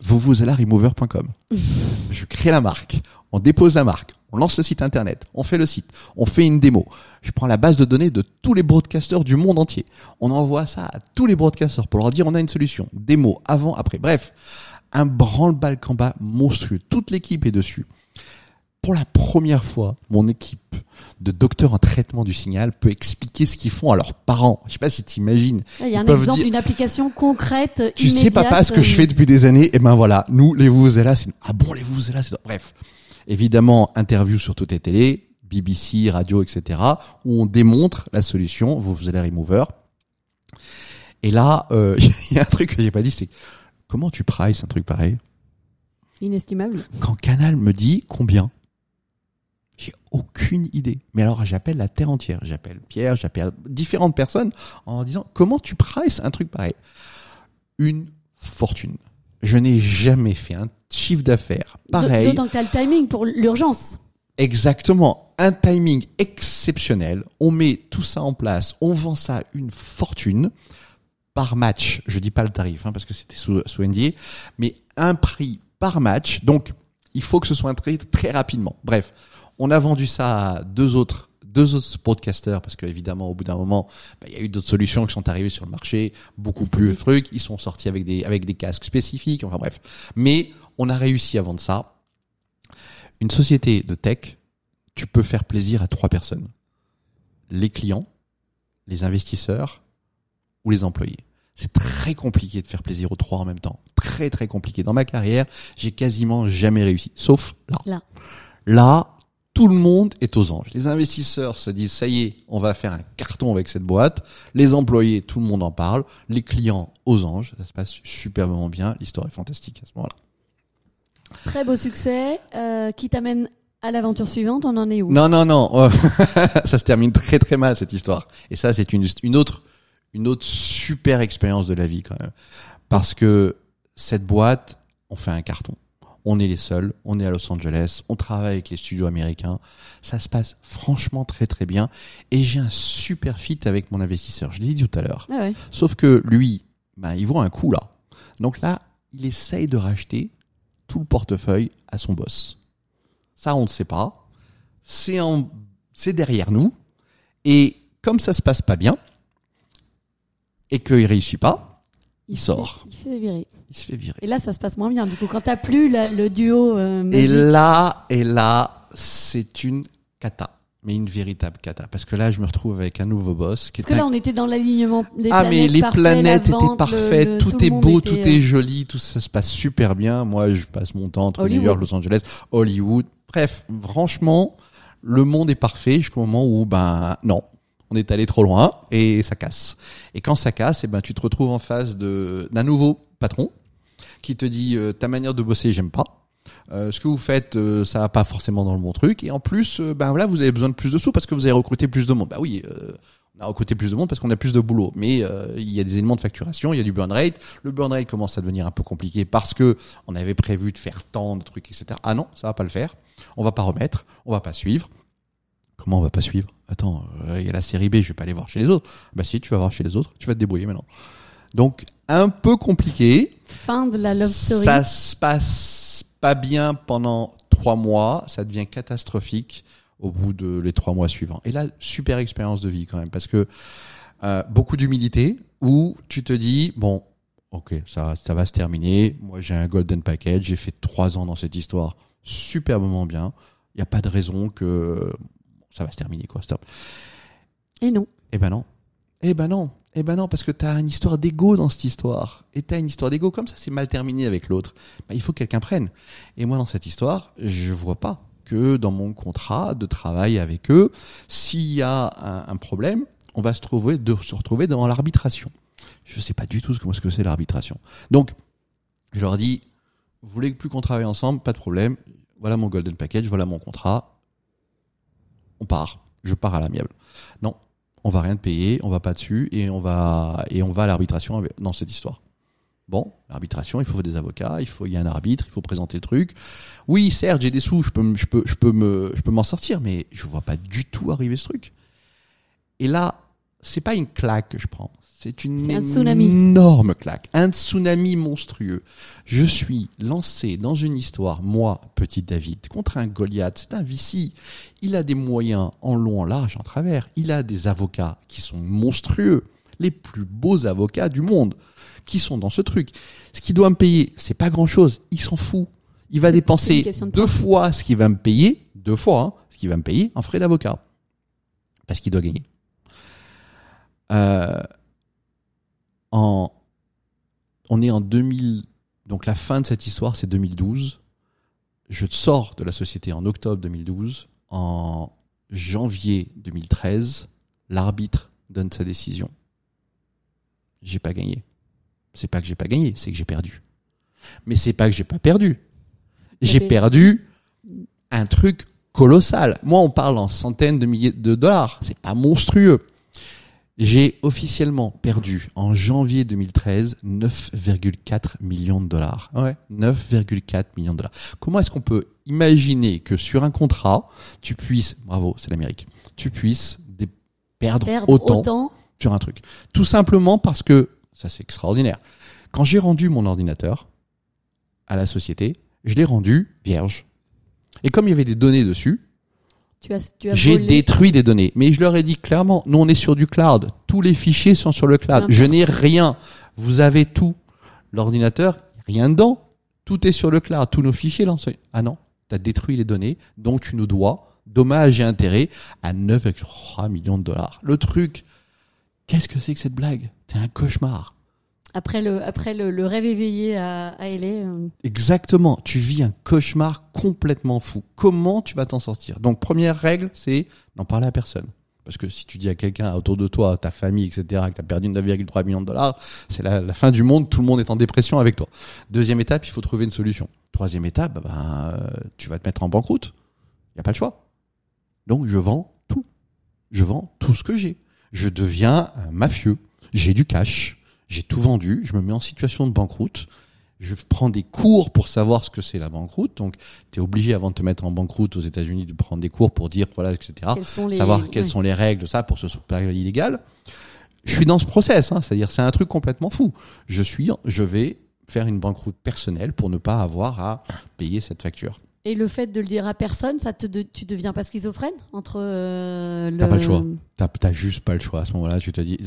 remover.com. je crée la marque. On dépose la marque. On lance le site internet, on fait le site, on fait une démo. Je prends la base de données de tous les broadcasters du monde entier. On envoie ça à tous les broadcasters pour leur dire on a une solution. Démo, avant, après. Bref, un branle-bas combat monstrueux. Toute l'équipe est dessus. Pour la première fois, mon équipe de docteurs en traitement du signal peut expliquer ce qu'ils font à leurs parents. Je sais pas si tu imagines. Il y a un exemple dire- d'une application concrète. Tu sais papa ce que je euh, fais depuis des années Et ben voilà, nous les vous là, c'est ah bon les vous là, c'est bref. Évidemment, interview sur toutes les télés, BBC, radio, etc. où on démontre la solution vous vous remover. Et là, euh, il y a un truc que j'ai pas dit, c'est comment tu prices un truc pareil? Inestimable. Quand Canal me dit combien, j'ai aucune idée. Mais alors j'appelle la terre entière, j'appelle Pierre, j'appelle différentes personnes en disant comment tu prices un truc pareil? Une fortune. Je n'ai jamais fait un chiffre d'affaires pareil. D'autant que t'as le timing pour l'urgence. Exactement. Un timing exceptionnel. On met tout ça en place. On vend ça une fortune par match. Je dis pas le tarif, hein, parce que c'était sous, sous NDA, mais un prix par match. Donc, il faut que ce soit un trade très rapidement. Bref, on a vendu ça à deux autres deux autres podcasters parce que évidemment au bout d'un moment bah, il y a eu d'autres solutions qui sont arrivées sur le marché beaucoup plus trucs ils sont sortis avec des avec des casques spécifiques enfin bref mais on a réussi à vendre ça une société de tech, tu peux faire plaisir à trois personnes. Les clients, les investisseurs ou les employés. C'est très compliqué de faire plaisir aux trois en même temps. Très très compliqué. Dans ma carrière, j'ai quasiment jamais réussi. Sauf là. Là. Là, tout le monde est aux anges. Les investisseurs se disent, ça y est, on va faire un carton avec cette boîte. Les employés, tout le monde en parle. Les clients aux anges. Ça se passe superbement bien. L'histoire est fantastique à ce moment-là. Très beau succès. euh, qui t'amène à l'aventure suivante? On en est où? Non, non, non. Oh, ça se termine très très mal cette histoire. Et ça, c'est une, une autre, une autre super expérience de la vie quand même. Parce que cette boîte, on fait un carton. On est les seuls. On est à Los Angeles. On travaille avec les studios américains. Ça se passe franchement très très bien. Et j'ai un super fit avec mon investisseur. Je l'ai dit tout à l'heure. Ah ouais. Sauf que lui, ben, il voit un coup là. Donc là, il essaye de racheter tout le portefeuille à son boss. Ça, on ne sait pas. C'est en, c'est derrière nous. Et comme ça se passe pas bien, et qu'il réussit pas, il sort. fait- Il se fait virer. il se fait virer. Et là, ça se passe moins bien. Du coup, quand t'as plus la- le duo euh, Et là, et là, c'est une cata. Mais une véritable cata. Parce que là, je me retrouve avec un nouveau boss qui Parce que un là, on était dans l'alignement des Ah planètes mais les parfait, planètes vente, étaient parfaites, le- tout, est beau, était, tout euh, est joli, tout ça se passe super bien. Moi, je passe mon temps entre New. York, Los Angeles, Hollywood. Bref, franchement, le monde est parfait jusqu'au moment où ben non, on est allé trop loin et ça casse. Et quand ça casse, et ben tu te retrouves en face de d'un nouveau patron qui te dit euh, ta manière de bosser, j'aime pas. Euh, ce que vous faites, euh, ça va pas forcément dans le bon truc. Et en plus, euh, ben voilà, vous avez besoin de plus de sous parce que vous avez recruté plus de monde. Bah oui, euh, on a recruté plus de monde parce qu'on a plus de boulot. Mais euh, il y a des éléments de facturation, il y a du burn rate. Le burn rate commence à devenir un peu compliqué parce que on avait prévu de faire tant de trucs, etc. Ah non, ça va pas le faire. On va pas remettre, on va pas suivre. Comment on va pas suivre Attends, euh, il y a la série B, je vais pas aller voir chez les autres. Bah si, tu vas voir chez les autres, tu vas te débrouiller maintenant. Donc un peu compliqué. Fin de la love story. Ça se passe pas bien pendant trois mois, ça devient catastrophique au bout de les trois mois suivants. Et là, super expérience de vie quand même, parce que euh, beaucoup d'humilité, où tu te dis bon, ok, ça, ça va se terminer. Moi, j'ai un golden package, j'ai fait trois ans dans cette histoire, superbement bien. Il n'y a pas de raison que ça va se terminer quoi. Stop. Et non. Eh ben non. Eh ben non. Eh ben non, parce que t'as une histoire d'ego dans cette histoire. Et t'as une histoire d'ego, comme ça c'est mal terminé avec l'autre. Ben, il faut que quelqu'un prenne. Et moi, dans cette histoire, je vois pas que dans mon contrat de travail avec eux, s'il y a un, un problème, on va se trouver, de, se retrouver devant l'arbitration. Je sais pas du tout ce que c'est l'arbitration. Donc, je leur dis, vous voulez plus qu'on travaille ensemble, pas de problème. Voilà mon golden package, voilà mon contrat. On part. Je pars à l'amiable. Non, on va rien te payer, on va pas dessus et on va et on va à l'arbitration dans cette histoire. Bon, l'arbitration, il faut des avocats, il faut y a un arbitre, il faut présenter le truc. Oui, certes, j'ai des sous, je peux je peux je peux me je peux m'en sortir mais je vois pas du tout arriver ce truc. Et là, c'est pas une claque que je prends, C'est une un tsunami. énorme claque, un tsunami monstrueux. Je suis lancé dans une histoire, moi, petit David, contre un Goliath. C'est un vici. Il a des moyens en long, en large, en travers. Il a des avocats qui sont monstrueux, les plus beaux avocats du monde, qui sont dans ce truc. Ce qu'il doit me payer, c'est pas grand chose. Il s'en fout. Il va dépenser de deux fois ce qu'il va me payer, deux fois, hein, ce qu'il va me payer en frais d'avocat. Parce qu'il doit gagner. Euh, en, on est en 2000, donc la fin de cette histoire, c'est 2012. Je sors de la société en octobre 2012. En janvier 2013, l'arbitre donne sa décision. J'ai pas gagné. C'est pas que j'ai pas gagné, c'est que j'ai perdu. Mais c'est pas que j'ai pas perdu. J'ai perdu un truc colossal. Moi, on parle en centaines de milliers de dollars. C'est pas monstrueux. J'ai officiellement perdu en janvier 2013 9,4 millions de dollars. Ouais, 9,4 millions de dollars. Comment est-ce qu'on peut imaginer que sur un contrat, tu puisses, bravo, c'est l'Amérique, tu puisses dé- perdre, Perdre autant, autant. sur un truc? Tout simplement parce que, ça c'est extraordinaire, quand j'ai rendu mon ordinateur à la société, je l'ai rendu vierge. Et comme il y avait des données dessus, Tu as, tu as j'ai volé. détruit des données. Mais je leur ai dit clairement, nous on est sur du cloud. Tous les fichiers sont sur le cloud. N'importe. Je n'ai rien. Vous avez tout. L'ordinateur, rien dedans. Tout est sur le cloud. Tous nos fichiers là. Ah non, tu as détruit les données. Donc tu nous dois dommages et intérêts à 9,3 millions de dollars. Le truc, qu'est-ce que c'est que cette blague? C'est un cauchemar. Après le, après le, rêve éveillé à, à euh, Exactement. Tu vis un cauchemar complètement fou. Comment tu vas t'en sortir? Donc, première règle, c'est n'en parler à personne. Parce que si tu dis à quelqu'un autour de toi, ta famille, etc., que tu as perdu 9,3 millions de dollars, c'est la, fin du monde, tout le monde est en dépression avec toi. Deuxième étape, il faut trouver une solution. Troisième étape, ben, tu vas te mettre en banqueroute. Il n'y a pas le choix. Donc, je vends tout. Je vends tout ce que j'ai. Je deviens un mafieux. J'ai du cash. J'ai tout vendu. Je me mets en situation de banqueroute je prends des cours pour savoir ce que c'est la banqueroute. Donc, tu es obligé, avant de te mettre en banqueroute aux États-Unis, de prendre des cours pour dire, voilà, etc. les, Savoir quelles ouais. sont les règles de ça pour ce super illégal. Je suis dans ce process, hein, c'est-à-dire c'est un truc complètement fou. Je suis, je vais faire une banqueroute personnelle pour ne pas avoir à payer cette facture. Et le fait de le dire à personne, ça te de- tu deviens pas schizophrène entre euh, le. T'as pas le choix. T'as juste pas le choix à ce moment-là. Tu te dis,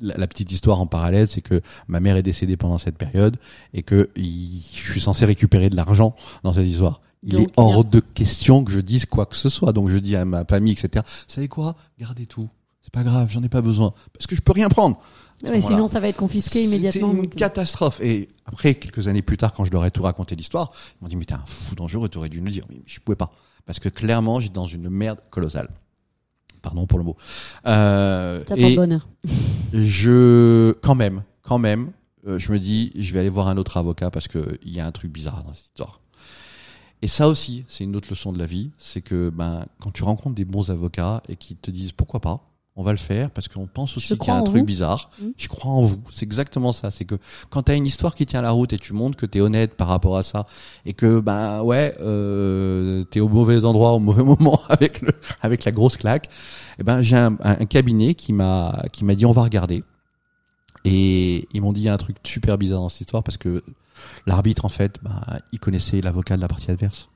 la, la petite histoire en parallèle, c'est que ma mère est décédée pendant cette période et que il- je suis censé récupérer de l'argent dans cette histoire. Il Donc, est hors bien. de question que je dise quoi que ce soit. Donc je dis à ma famille, etc. Vous savez quoi? Gardez tout. C'est pas grave, j'en ai pas besoin parce que je peux rien prendre. Ouais, sinon, ça va être confisqué immédiatement. C'était une donc, euh. catastrophe. Et après, quelques années plus tard, quand je leur ai tout raconté l'histoire, ils m'ont dit, mais t'es un fou dangereux, t'aurais dû nous le dire. Mais je pouvais pas. Parce que clairement, j'étais dans une merde colossale. Pardon pour le mot. Euh, Ça et bonheur. je, quand même, quand même, euh, je me dis, je vais aller voir un autre avocat parce que il y a un truc bizarre dans cette histoire. Et ça aussi, c'est une autre leçon de la vie, c'est que ben quand tu rencontres des bons avocats et qui te disent pourquoi pas, on va le faire parce qu'on pense aussi qu'il y a un truc vous. bizarre. Mm. Je crois en vous. C'est exactement ça. C'est que quand tu as une histoire qui tient la route et tu montres que tu es honnête par rapport à ça et que ben ouais, euh, tu es au mauvais endroit au mauvais moment avec le avec la grosse claque, eh ben j'ai un, un- un cabinet qui m'a qui m'a dit on va regarder. Et ils m'ont dit il y a un truc super bizarre dans cette histoire parce que l'arbitre en fait, ben, il connaissait l'avocat de la partie adverse.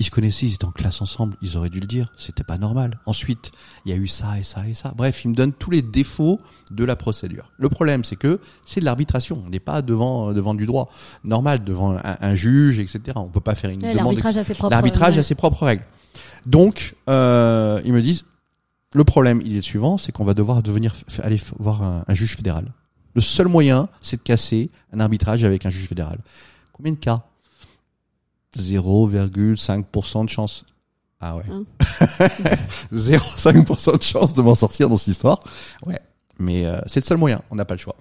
Ils se connaissaient, ils étaient en classe ensemble, ils auraient dû le dire, c'était pas normal. Ensuite, il y a eu ça et ça et ça. Bref, ils me donnent tous les défauts de la procédure. Le problème, c'est que c'est de l'arbitration. On n'est pas devant devant du droit normal, devant un, un juge, etc. On peut pas faire une Ouais, demande. L'arbitrage a ses propres. L'arbitrage ouais. a ses propres règles. Donc, euh, ils me disent, le problème, il est le suivant, c'est qu'on va devoir devenir aller voir un, un juge fédéral. Le seul moyen, c'est de casser un arbitrage avec un juge fédéral. Combien de cas 0,5% de chance. Ah ouais. Hein 0,5% de chance de m'en sortir dans cette histoire. Ouais. Mais euh, c'est le seul moyen. On n'a pas le choix.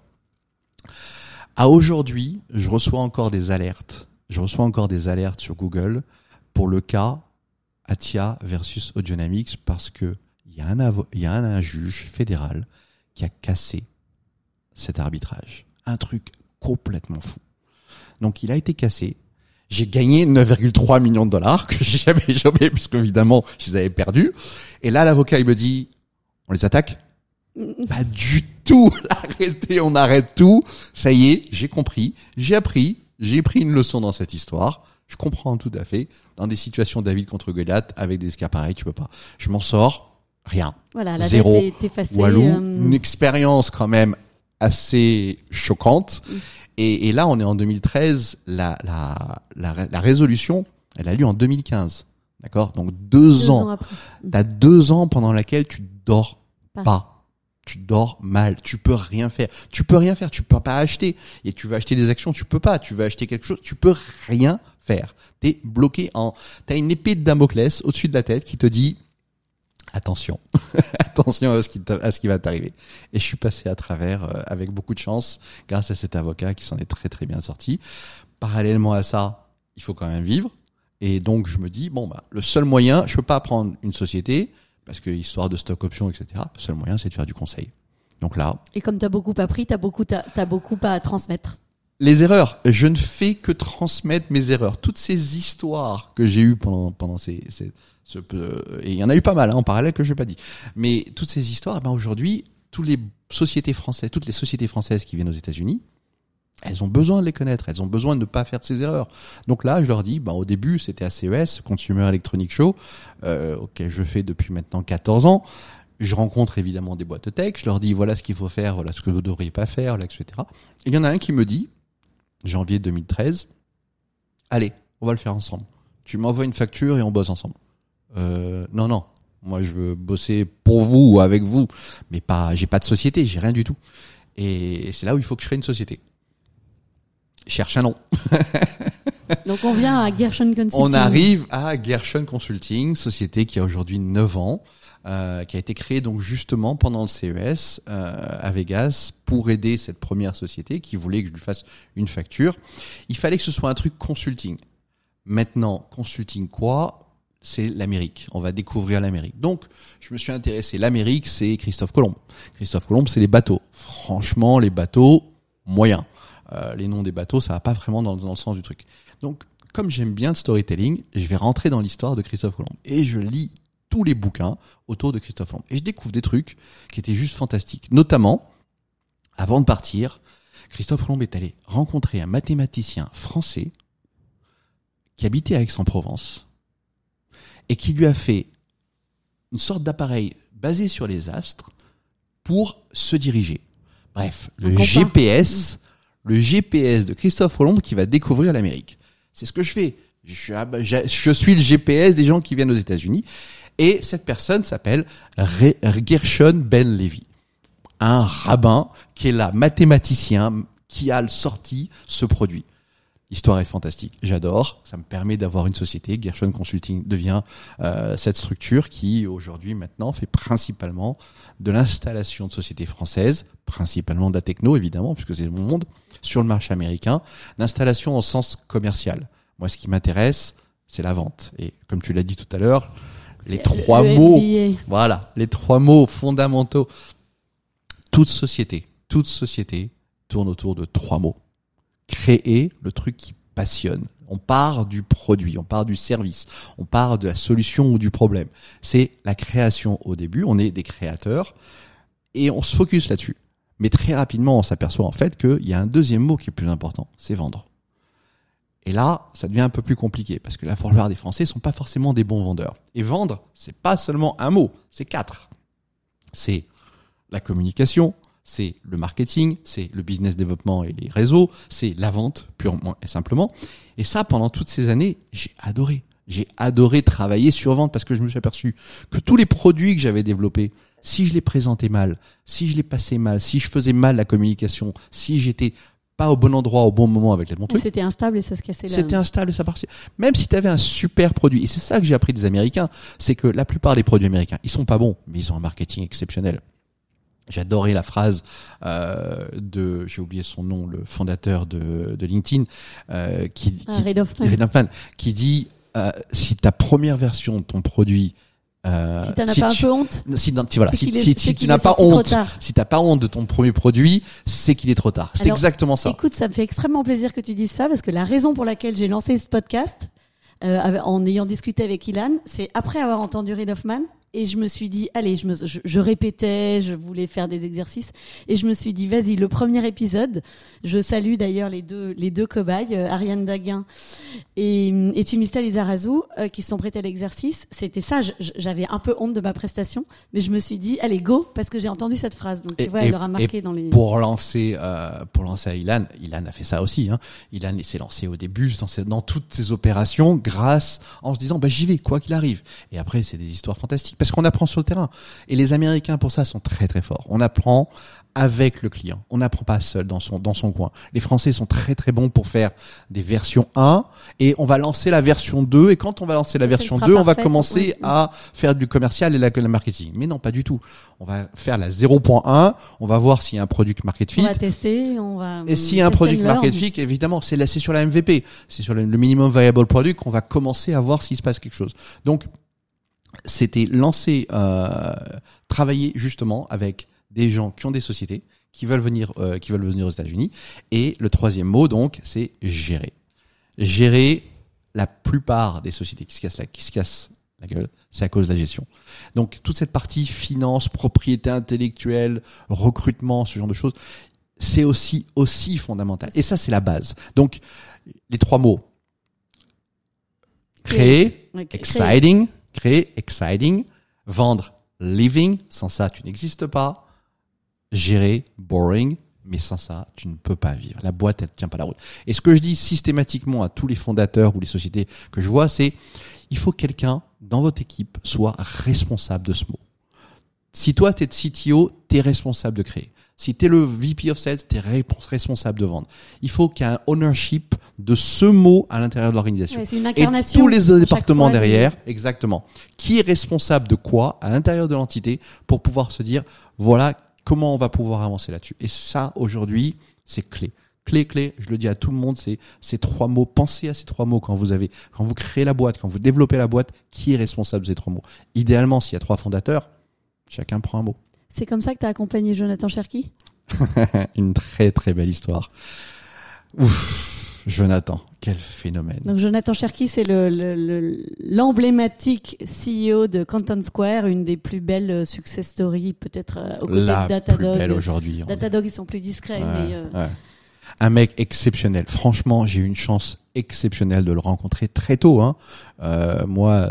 À aujourd'hui, je reçois encore des alertes. Je reçois encore des alertes sur Google pour le cas Atia versus Audionamics parce que il y a un avo- il y a un, un juge fédéral qui a cassé cet arbitrage. Un truc complètement fou. Donc il a été cassé. J'ai gagné 9,3 millions de dollars que j'ai jamais jamais puisque évidemment je les avais perdus. Et là l'avocat il me dit on les attaque? Pas du tout. Arrêtez, on arrête tout. Ça y est, j'ai compris, j'ai appris, j'ai pris une leçon dans cette histoire. Je comprends tout à fait. Dans des situations David contre Goliath, avec des cas pareils, tu peux pas. Je m'en sors, rien. Voilà, la Zéro. est. Walou, euh, une expérience quand même assez choquante. Mm. Et, et là, on est en 2013. La, la, la, la résolution, elle a lieu en 2015. D'accord? Donc deux, deux ans. ans après. T'as deux ans pendant laquelle tu dors Pas. pas. Tu dors mal. Tu peux rien faire. Tu peux rien faire. Tu peux pas acheter. Et tu veux acheter des actions. Tu peux pas. Tu veux acheter quelque chose. Tu peux rien faire. T'es bloqué en. T'as une épée de Damoclès au-dessus de la tête qui te dit attention, attention à ce qui à ce qui va t'arriver. Et je suis passé à travers euh, avec beaucoup de chance grâce à cet avocat qui s'en est très très bien sorti. Parallèlement à ça, il faut quand même vivre. Et donc je me dis bon bah le seul moyen, je peux pas prendre une société parce que histoire de stock options etc. Le seul moyen c'est de faire du conseil. Donc là, Et comme tu as beaucoup appris, tu as beaucoup, t'as, t'as beaucoup à transmettre. Les erreurs, je ne fais que transmettre mes erreurs. Toutes ces histoires que j'ai eues pendant pendant ces, ces ce, et il y en a eu pas mal hein, en parallèle que je n'ai pas dit. Mais toutes ces histoires, ben aujourd'hui, toutes les sociétés françaises, toutes les sociétés françaises qui viennent aux États-Unis, elles ont besoin de les connaître, elles ont besoin de ne pas faire ces erreurs. Donc là, je leur dis, ben, au début, c'était à CES, Consumer Electronic Show, euh, auquel je fais depuis maintenant 14 ans. Je rencontre évidemment des boîtes tech, je leur dis voilà ce qu'il faut faire, voilà ce que vous devriez pas faire, voilà, etc. Et il y en a un qui me dit, janvier 2013, allez, on va le faire ensemble. Tu m'envoies une facture et on bosse ensemble. Euh, non, non. Moi, je veux bosser pour vous ou avec vous, mais pas. J'ai pas de société, j'ai rien du tout. Et c'est là où il faut que je crée une société. Cherche un nom. Donc on vient à Gershon Consulting. On arrive à Gershon Consulting, société qui a aujourd'hui 9 ans, euh, qui a été créée donc justement pendant le CES euh, à Vegas pour aider cette première société qui voulait que je lui fasse une facture. Il fallait que ce soit un truc consulting. Maintenant, consulting quoi? C'est l'Amérique. On va découvrir l'Amérique. Donc, je me suis intéressé. L'Amérique, c'est Christophe Colomb. Christophe Colomb, c'est les bateaux. Franchement, les bateaux moyens. Euh, les noms des bateaux, ça va pas vraiment dans, dans le sens du truc. Donc, comme j'aime bien le storytelling, je vais rentrer dans l'histoire de Christophe Colomb. Et je lis tous les bouquins autour de Christophe Colomb. Et je découvre des trucs qui étaient juste fantastiques. Notamment, avant de partir, Christophe Colomb est allé rencontrer un mathématicien français qui habitait à Aix-en-Provence et qui lui a fait une sorte d'appareil basé sur les astres pour se diriger. Bref, le. GPS, le GPS de Christophe Colomb qui va découvrir l'Amérique. C'est ce que je fais. Je suis, je je suis le GPS des gens qui viennent aux États-Unis. Et cette personne s'appelle Gershon Ben Levy, un rabbin qui est là, mathématicien, qui a sorti ce produit. L'histoire est fantastique, j'adore. Ça me permet d'avoir une société. Gershon Consulting devient euh, cette structure qui aujourd'hui maintenant fait principalement de l'installation de sociétés françaises, principalement de la techno évidemment puisque c'est mon monde, sur le marché américain, d'installation au sens commercial. Moi, ce qui m'intéresse, c'est la vente. Et comme tu l'as dit tout à l'heure, les trois le mots, MBA. voilà, les trois mots fondamentaux. Toute société, toute société tourne autour de trois mots. Créer le truc qui passionne. On part du produit, on part du service, on part de la solution ou du problème. C'est la création au début, on est des créateurs et on se focus là-dessus. Mais très rapidement, on s'aperçoit en fait qu'il y a un deuxième mot qui est plus important, c'est vendre. Et là, ça devient un peu plus compliqué parce que la plupart des Français sont pas forcément des bons vendeurs. Et vendre, c'est pas seulement un mot, c'est quatre. C'est la communication, c'est le marketing, c'est le business développement et les réseaux, c'est la vente purement et simplement. Et ça, pendant toutes ces années, j'ai adoré. J'ai adoré travailler sur vente parce que je me suis aperçu que tous les produits que j'avais développés, si je les présentais mal, si je les passais mal, si je faisais mal la communication, si j'étais pas au bon endroit au bon moment avec les bons trucs, C'était instable et ça se cassait là. c'était instable et ça partait. Même si tu avais un super produit, et c'est ça que j'ai appris des Américains, c'est que la plupart des produits américains, ils sont pas bons, mais ils ont un marketing exceptionnel. J'adorais la phrase euh, de, j'ai oublié son nom, le fondateur de, de LinkedIn, euh, qui, qui, Ah, qui dit euh, si ta première version de ton produit, euh, Si t'en as si pas un tu- peu honte, si, si- voilà, c'est si, qu'il est- si- c'est si tu n'as pas honte, si t'as pas honte de ton premier produit, c'est qu'il est trop tard. C'est exactement ça. Écoute, ça me fait extrêmement plaisir que tu dises ça parce que la raison pour laquelle j'ai lancé ce podcast, euh, en ayant discuté avec Ilan, c'est après avoir entendu Reid Hoffman, Et je me suis dit, allez, je, me, je, je, répétais, je voulais faire des exercices. Et je me suis dit, vas-y, le premier épisode. Je salue d'ailleurs les deux, les deux cobayes, euh, Ariane Daguin et, et Chimistal Izarazu, euh, qui se sont prêtés à l'exercice. C'était ça. J'avais un peu honte de ma prestation, mais je me suis dit, allez, go, parce que j'ai entendu cette phrase. Donc, tu vois, elle aura marqué dans les. Pour lancer, euh, pour lancer à Ilan, Ilan a fait ça aussi. Hein. Ilan s'est lancé au début dans, dans toutes ses opérations grâce en se disant, bah, j'y vais, quoi qu'il arrive. Et après, c'est des histoires fantastiques parce qu'on apprend sur le terrain. Et les Américains pour ça sont très très forts. On apprend avec le client. On n'apprend pas seul dans son dans son coin. Les Français sont très très bons pour faire des versions 1 et on va lancer la version 2 et quand on va lancer la version 2, on va commencer à faire du commercial et la, le marketing. Mais non, pas du tout. On va faire la 0.1, on va voir s'il y a un produit market fit. On va tester, on va Et s'il y a un produit market fit, évidemment, c'est c'est sur la MVP, c'est sur le, le minimum viable product qu'on va commencer à voir s'il se passe quelque chose. Donc c'était lancer, euh, travailler justement avec des gens qui ont des sociétés, qui veulent venir, euh, qui veulent venir aux États-Unis. Et le troisième mot, donc, c'est gérer. Gérer la plupart des sociétés qui se cassent la, qui se cassent la gueule, c'est à cause de la gestion. Donc, toute cette partie finance, propriété intellectuelle, recrutement, ce genre de choses, c'est aussi, aussi fondamental. Et ça, c'est la base. Donc, les trois mots. Créer, exciting, créer, exciting, vendre, living, sans ça tu n'existes pas, gérer, boring, mais sans ça tu ne peux pas vivre. La boîte elle tient pas la route. Et ce que je dis systématiquement à tous les fondateurs ou les sociétés que je vois, c'est il faut que quelqu'un dans votre équipe soit responsable de ce mot. Si toi tu es CTO, tu es responsable de créer. Si tu es le VP of Sales, tu es responsable de vendre. Il faut qu'il y ait un ownership de ce mot à l'intérieur de l'organisation. Ouais, et tous les départements derrière, exactement. Qui est responsable de quoi à l'intérieur de l'entité pour pouvoir se dire, voilà comment on va pouvoir avancer là-dessus. Et ça, aujourd'hui, c'est clé. Clé, clé, je le dis à tout le monde, c'est ces trois mots. Pensez à ces trois mots quand vous avez, quand vous créez la boîte, quand vous développez la boîte, qui est responsable de ces trois mots? Idéalement, s'il y a trois fondateurs, chacun prend un mot. C'est comme ça que tu as accompagné Jonathan Cherki? Une très très belle histoire. Ouf, Jonathan, quel phénomène. Donc Jonathan Cherki, c'est l'emblématique le, le, CEO de Canton Square, une des plus belles success stories peut-être euh, au côté La de Datadog. plus belle aujourd'hui. Datadog, ils sont plus discrets, Ouais, mais euh, ouais. Un mec exceptionnel. Franchement, j'ai eu une chance exceptionnelle de le rencontrer très tôt. Hein. Euh, moi,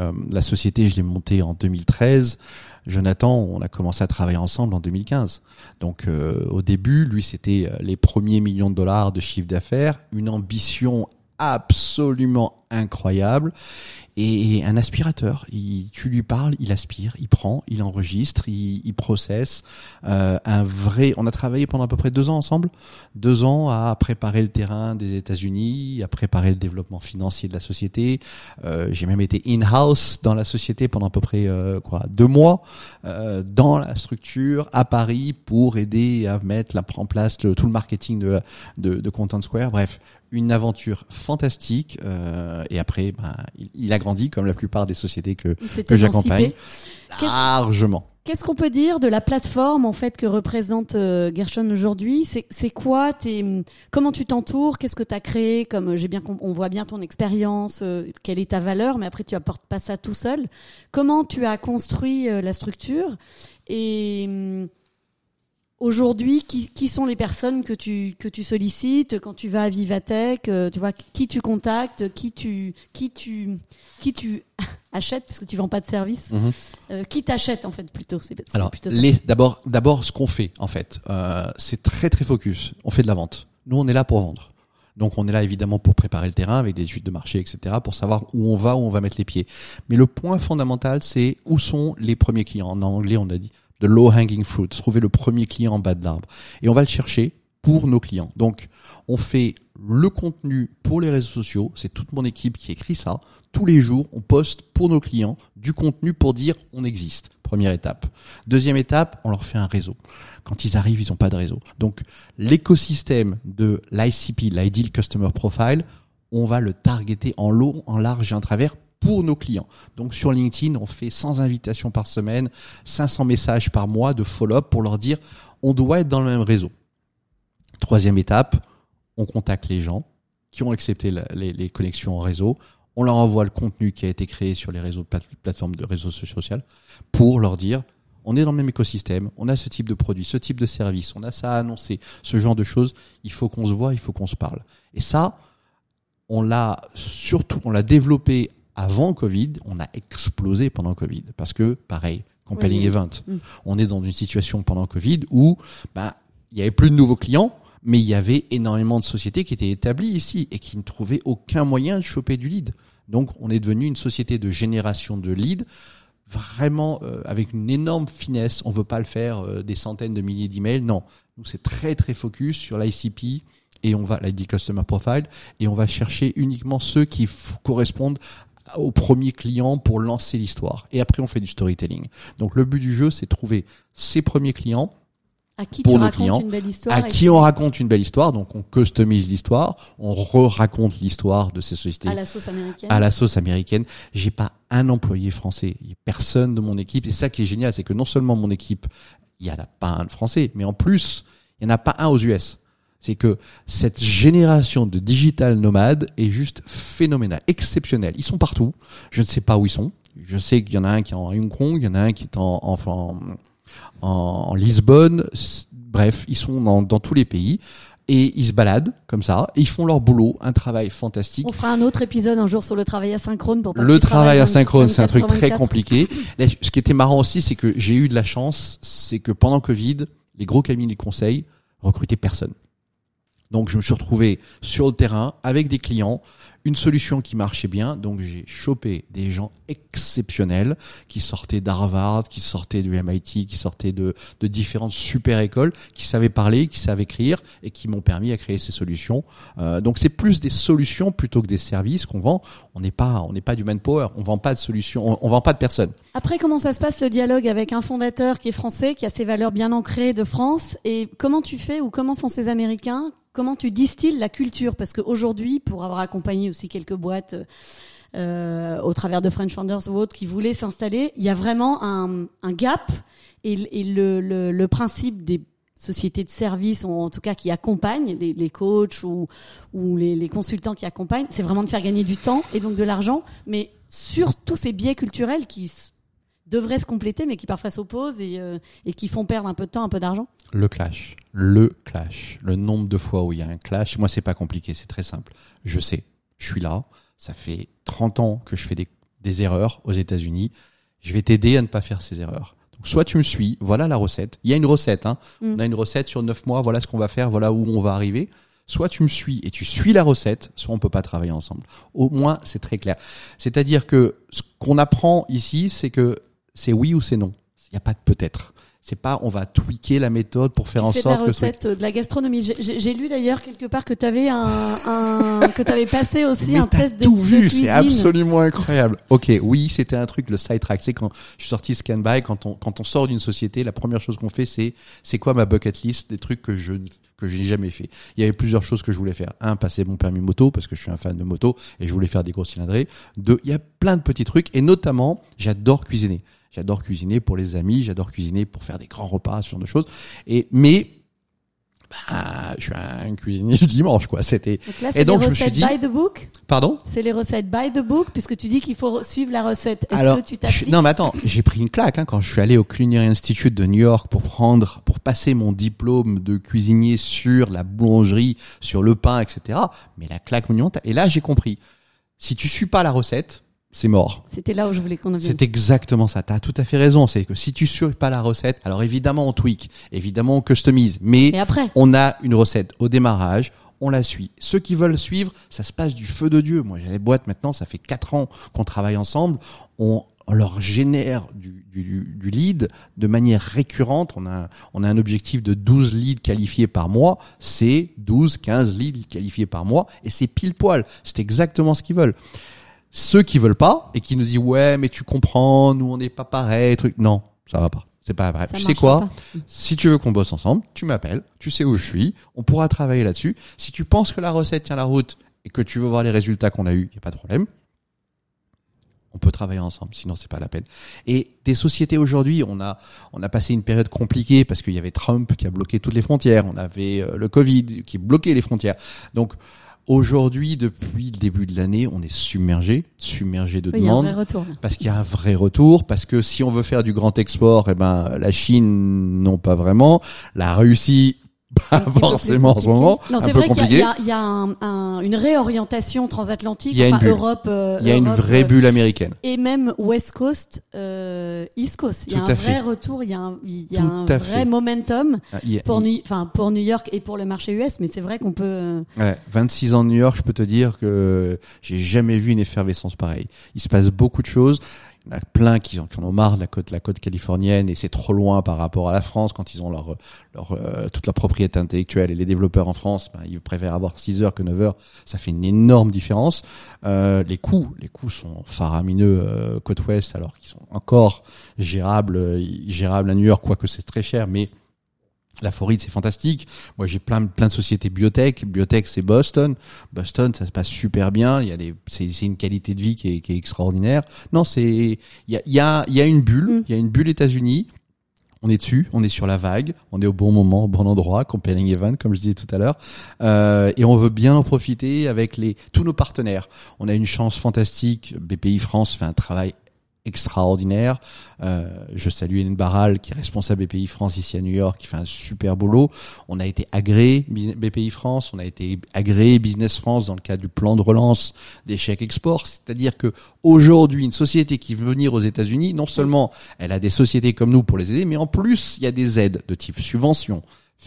euh, la société, je l'ai montée en 2013. Jonathan, on a commencé à travailler ensemble en 2015. Donc euh, au début, lui, c'était euh, les premiers millions de dollars de chiffre d'affaires, une ambition absolument incroyable et un aspirateur. Il, tu lui parles, il aspire, il prend, il enregistre, il, il processe. Euh, un vrai. On a travaillé pendant à peu près deux ans ensemble, deux ans à préparer le terrain des États-Unis, à préparer le développement financier de la société. Euh, J'ai même été in-house dans la société pendant à peu près euh, quoi deux mois euh, dans la structure à Paris pour aider à mettre la, en place le, tout le marketing de, de, de Content Square. Bref, une aventure fantastique. Euh, et après, ben, il, il, a grandi comme la plupart des sociétés que, que j'accompagne. largement. Qu'est-ce qu'on peut dire de la plateforme en fait que représente euh, Gershon aujourd'hui? C'est quoi tes, Comment tu t'entoures? Qu'est-ce que tu as créé? Comme j'ai bien, on voit bien ton expérience, euh, quelle est ta valeur, mais après tu apportes pas ça tout seul. Comment tu as construit euh, la structure? Et hum, Aujourd'hui, qui, qui, sont les personnes que tu que tu sollicites quand tu vas à Vivatech euh, Tu vois qui tu contactes, qui tu qui tu qui tu achètes parce que tu vends pas de service. -hmm. euh, qui t'achète en fait plutôt C'est Alors d'abord d'abord ce qu'on fait en fait, euh, c'est très très focus. On fait de la vente. Nous on est là pour vendre. Donc on est là évidemment pour préparer le terrain avec des études de marché, etc., pour savoir où on va, où on va mettre les pieds. Mais le point fondamental, c'est où sont les premiers clients. En anglais, on a dit de low hanging fruit, trouver le premier client en bas de l'arbre. Et on va le chercher pour nos clients. Donc, on fait le contenu pour les réseaux sociaux. C'est toute mon équipe qui écrit ça. Tous les jours, on poste pour nos clients du contenu pour dire on existe. Première étape. Deuxième étape, on leur fait un réseau. Quand ils arrivent, ils n'ont pas de réseau. Donc, l'écosystème de l'ICP, l'Ideal Customer Profile, on va le targeter en long, en large et en travers pour nos clients. Donc sur LinkedIn, on fait 100 invitations par semaine, 500 messages par mois de follow-up pour leur dire on doit être dans le même réseau. Troisième étape, on contacte les gens qui ont accepté les, les, connexions en réseau. on leur envoie le contenu qui a été créé sur les réseaux plate- plateformes de réseaux sociaux pour leur dire on est dans le même écosystème, on a ce type de produit, ce type de service, on a ça à annoncer, ce genre de choses, il faut qu'on se voit, il faut qu'on se parle. Et ça, on l'a surtout, on l'a développé avant Covid, on a explosé pendant Covid parce que pareil, compelling Oui. event, Mm. on est dans une situation pendant Covid où bah il y avait plus de nouveaux clients, mais il y avait énormément de sociétés qui étaient établies ici et qui ne trouvaient aucun moyen de choper du lead. Donc on est devenu une société de génération de leads vraiment euh, avec une énorme finesse. On veut pas le faire euh, des centaines de milliers d'emails. Non, nous c'est très très focus sur l'ICP et on va l'ID Customer Profile et on va chercher uniquement ceux qui correspondent au premier client pour lancer l'histoire. Et après on fait du storytelling. Donc le but du jeu c'est de trouver ces premiers clients À qui Pour nos clients, une belle histoire à qui on raconte une belle histoire. Donc on customise l'histoire, on re-raconte l'histoire de ces sociétés à la sauce américaine. à la sauce américaine. J'ai pas un employé français. Il y a personne de mon équipe. Et ça qui est génial, c'est que non seulement mon équipe, il y en a pas un de français, mais en plus, il y en a pas un aux US. C'est que cette génération de digital nomades est juste phénoménale, exceptionnelle. Ils sont partout. Je ne sais pas où ils sont. Je sais qu'il y en a un qui est en Hong Kong, il y en a un qui est en, en, en, en Lisbonne. Bref, ils sont dans, dans tous les pays et ils se baladent comme ça. Et ils font leur boulot, un travail fantastique. On fera un autre épisode un jour sur le travail asynchrone pour Le travail asynchrone, c'est un 24 truc très 24. compliqué. Là, ce qui était marrant aussi, c'est que j'ai eu de la chance, c'est que pendant Covid, les gros cabinets de conseil recrutaient personne. Donc je me suis retrouvé sur le terrain avec des clients, une solution qui marchait bien. Donc j'ai chopé des gens exceptionnels qui sortaient d'Harvard, qui sortaient du MIT, qui sortaient de, de différentes super écoles, qui savaient parler, qui savaient écrire et qui m'ont permis à créer ces solutions. Euh, donc c'est plus des solutions plutôt que des services qu'on vend. On n'est pas, on n'est pas du manpower. On vend pas de solutions, on, on vend pas de personnes. Après, comment ça se passe le dialogue avec un fondateur qui est français, qui a ses valeurs bien ancrées de France? Et comment tu fais ou comment font ces Américains Comment tu distilles la culture? Parce qu'aujourd'hui, pour avoir accompagné aussi quelques boîtes euh, au travers de French Founders ou autres qui voulaient s'installer, il y a vraiment un, un gap. Et, le, le, le principe des sociétés de services, ou en tout cas qui accompagnent les, coachs ou, ou les, les consultants qui accompagnent, c'est vraiment de faire gagner du temps et donc de l'argent, mais sur tous ces biais culturels qui devraient se compléter, mais qui parfois s'opposent et, euh, et qui font perdre un peu de temps, un peu d'argent. Le clash. Le clash. Le nombre de fois où il y a un clash. Moi, c'est pas compliqué, c'est très simple. Je sais. Je suis là. Ça fait 30 ans que je fais des, des erreurs aux États-Unis. Je vais t'aider à ne pas faire ces erreurs. Donc, soit tu me suis, voilà la recette. Il y a une recette, hein. Mm. On a une recette sur 9 mois, voilà ce qu'on va faire, voilà où on va arriver. Soit tu me suis et tu suis la recette, soit on peut pas travailler ensemble. Au moins, c'est très clair. C'est-à-dire que ce qu'on apprend ici, c'est que c'est oui ou c'est non. Il n'y a pas de peut-être. C'est pas on va tweaker la méthode pour faire en fais la sorte que ce truc- recette, euh, de la gastronomie. J'ai- lu d'ailleurs quelque part que tu avais un, un que tu avais passé aussi Mais un test de, tout vu, c'est absolument incroyable. Ok, oui, c'était un truc le sidetrack. C'est quand je suis sorti Scanby, quand on quand on sort d'une société, la première chose qu'on fait, c'est c'est quoi ma bucket list des trucs que je que j'ai jamais fait? Il y avait plusieurs choses que je voulais faire. Un, passer mon permis moto parce que je suis un fan de moto et je voulais faire des gros cylindrés. Deux, il y a plein de petits trucs et notamment, j'adore cuisiner. J'adore cuisiner pour les amis, j'adore cuisiner pour faire des grands repas, ce genre de choses. Et mais bah, je suis un cuisinier du dimanche, quoi. C'était Donc là, Et donc, les je me suis recettes dit- by the book. pardon. C'est les recettes by the book, puisque tu dis qu'il faut suivre la recette. Est-ce Alors, que tu je- t'appliques non, mais attends, j'ai pris une claque hein, quand je suis allé au Culinary Institute de New York pour prendre, pour passer mon diplôme de cuisinier sur la boulangerie, sur le pain, etc. Mais la claque monumentale. Et là, j'ai compris. Si tu suis pas la recette, c'est mort. C'était là où je voulais qu'on vienne. C'est exactement ça. Tu as tout à fait raison. C'est que si tu suis pas la recette, alors évidemment on tweak, évidemment on customise, mais Et après, on a une recette au démarrage, on la suit. Ceux qui veulent suivre, ça se passe du feu de Dieu. Moi, j'ai des boîtes maintenant, ça fait quatre ans qu'on travaille ensemble. On, on leur génère du, du, du lead de manière récurrente. On a, on a un objectif de 12 leads qualifiés par mois. C'est 12, 15 leads qualifiés par mois. Et c'est pile poil. C'est exactement ce qu'ils veulent. Ceux qui veulent pas et qui nous disent ouais mais tu comprends nous on n'est pas pareil truc non ça va pas c'est pas vrai ça tu sais quoi pas. si tu veux qu'on bosse ensemble, tu m'appelles, tu sais où je suis, on pourra travailler là-dessus. Si tu penses que la recette tient la route et que tu veux voir les résultats qu'on a eus, il n'y a pas de problème. On peut travailler ensemble, sinon c'est pas la peine. Et des sociétés aujourd'hui, on a on a passé une période compliquée parce qu'il y avait Trump qui a bloqué toutes les frontières, on avait euh, le Covid qui bloquait les frontières. Donc Aujourd'hui, depuis le début de l'année, on est submergé, submergé de Oui, il y a un demandes. vrai retour. Parce qu'il y a un vrai retour, parce que si on veut faire du grand export, eh ben la Chine non pas vraiment, la Russie pas forcément en ce moment, Non, c'est vrai qu'il y a- y a, il y a un- un- une réorientation transatlantique. Il y a une enfin, bulle. Europe, euh, Il y a une vraie euh, bulle américaine. Et même West Coast, euh, East Coast. Il y a un vrai fait. retour, il y a un, il y a un vrai fait. momentum Ah, a- pour, New, pour New York et pour le marché US. Mais c'est vrai qu'on peut. euh, Ouais, 26 ans de New York, je peux te dire que j'ai jamais vu une effervescence pareille. Il se passe beaucoup de choses. Il y en a plein qui, en- ont marre de la côte, californienne et c'est trop loin par rapport à la France quand ils ont leur, leur euh, toute leur propriété intellectuelle et les développeurs en France, ben, ils préfèrent avoir 6 heures que 9 heures. Ça fait une énorme différence. Euh, les coûts, les coûts sont faramineux euh, côte ouest alors qu'ils sont encore gérables, gérables à New York, quoique c'est très cher, mais la Floride, c'est fantastique. Moi, j'ai plein, plein de sociétés biotech. Biotech, c'est Boston. Boston, ça se passe super bien. Il y a des, c'est, une qualité de vie qui est, qui est extraordinaire. Non, c'est, il y a, il y a, il y a une bulle. Il y a une bulle États-Unis. On est dessus, on est sur la vague, on est au bon moment, au bon endroit, Compelling Event, comme je disais tout à l'heure, euh, et on veut bien en profiter avec les tous nos partenaires. On a une chance fantastique. BPI France fait un travail extraordinaire. Euh, je salue Hélène Barral, qui est responsable BPI France ici à New York, qui fait un super boulot. On a été agréé BPI France, on a été agréé Business France dans le cadre du plan de relance des chèques export. C'est-à-dire que aujourd'hui, une société qui veut venir aux États-Unis, non seulement elle a des sociétés comme nous pour les aider, mais en plus il y a des aides de type subvention,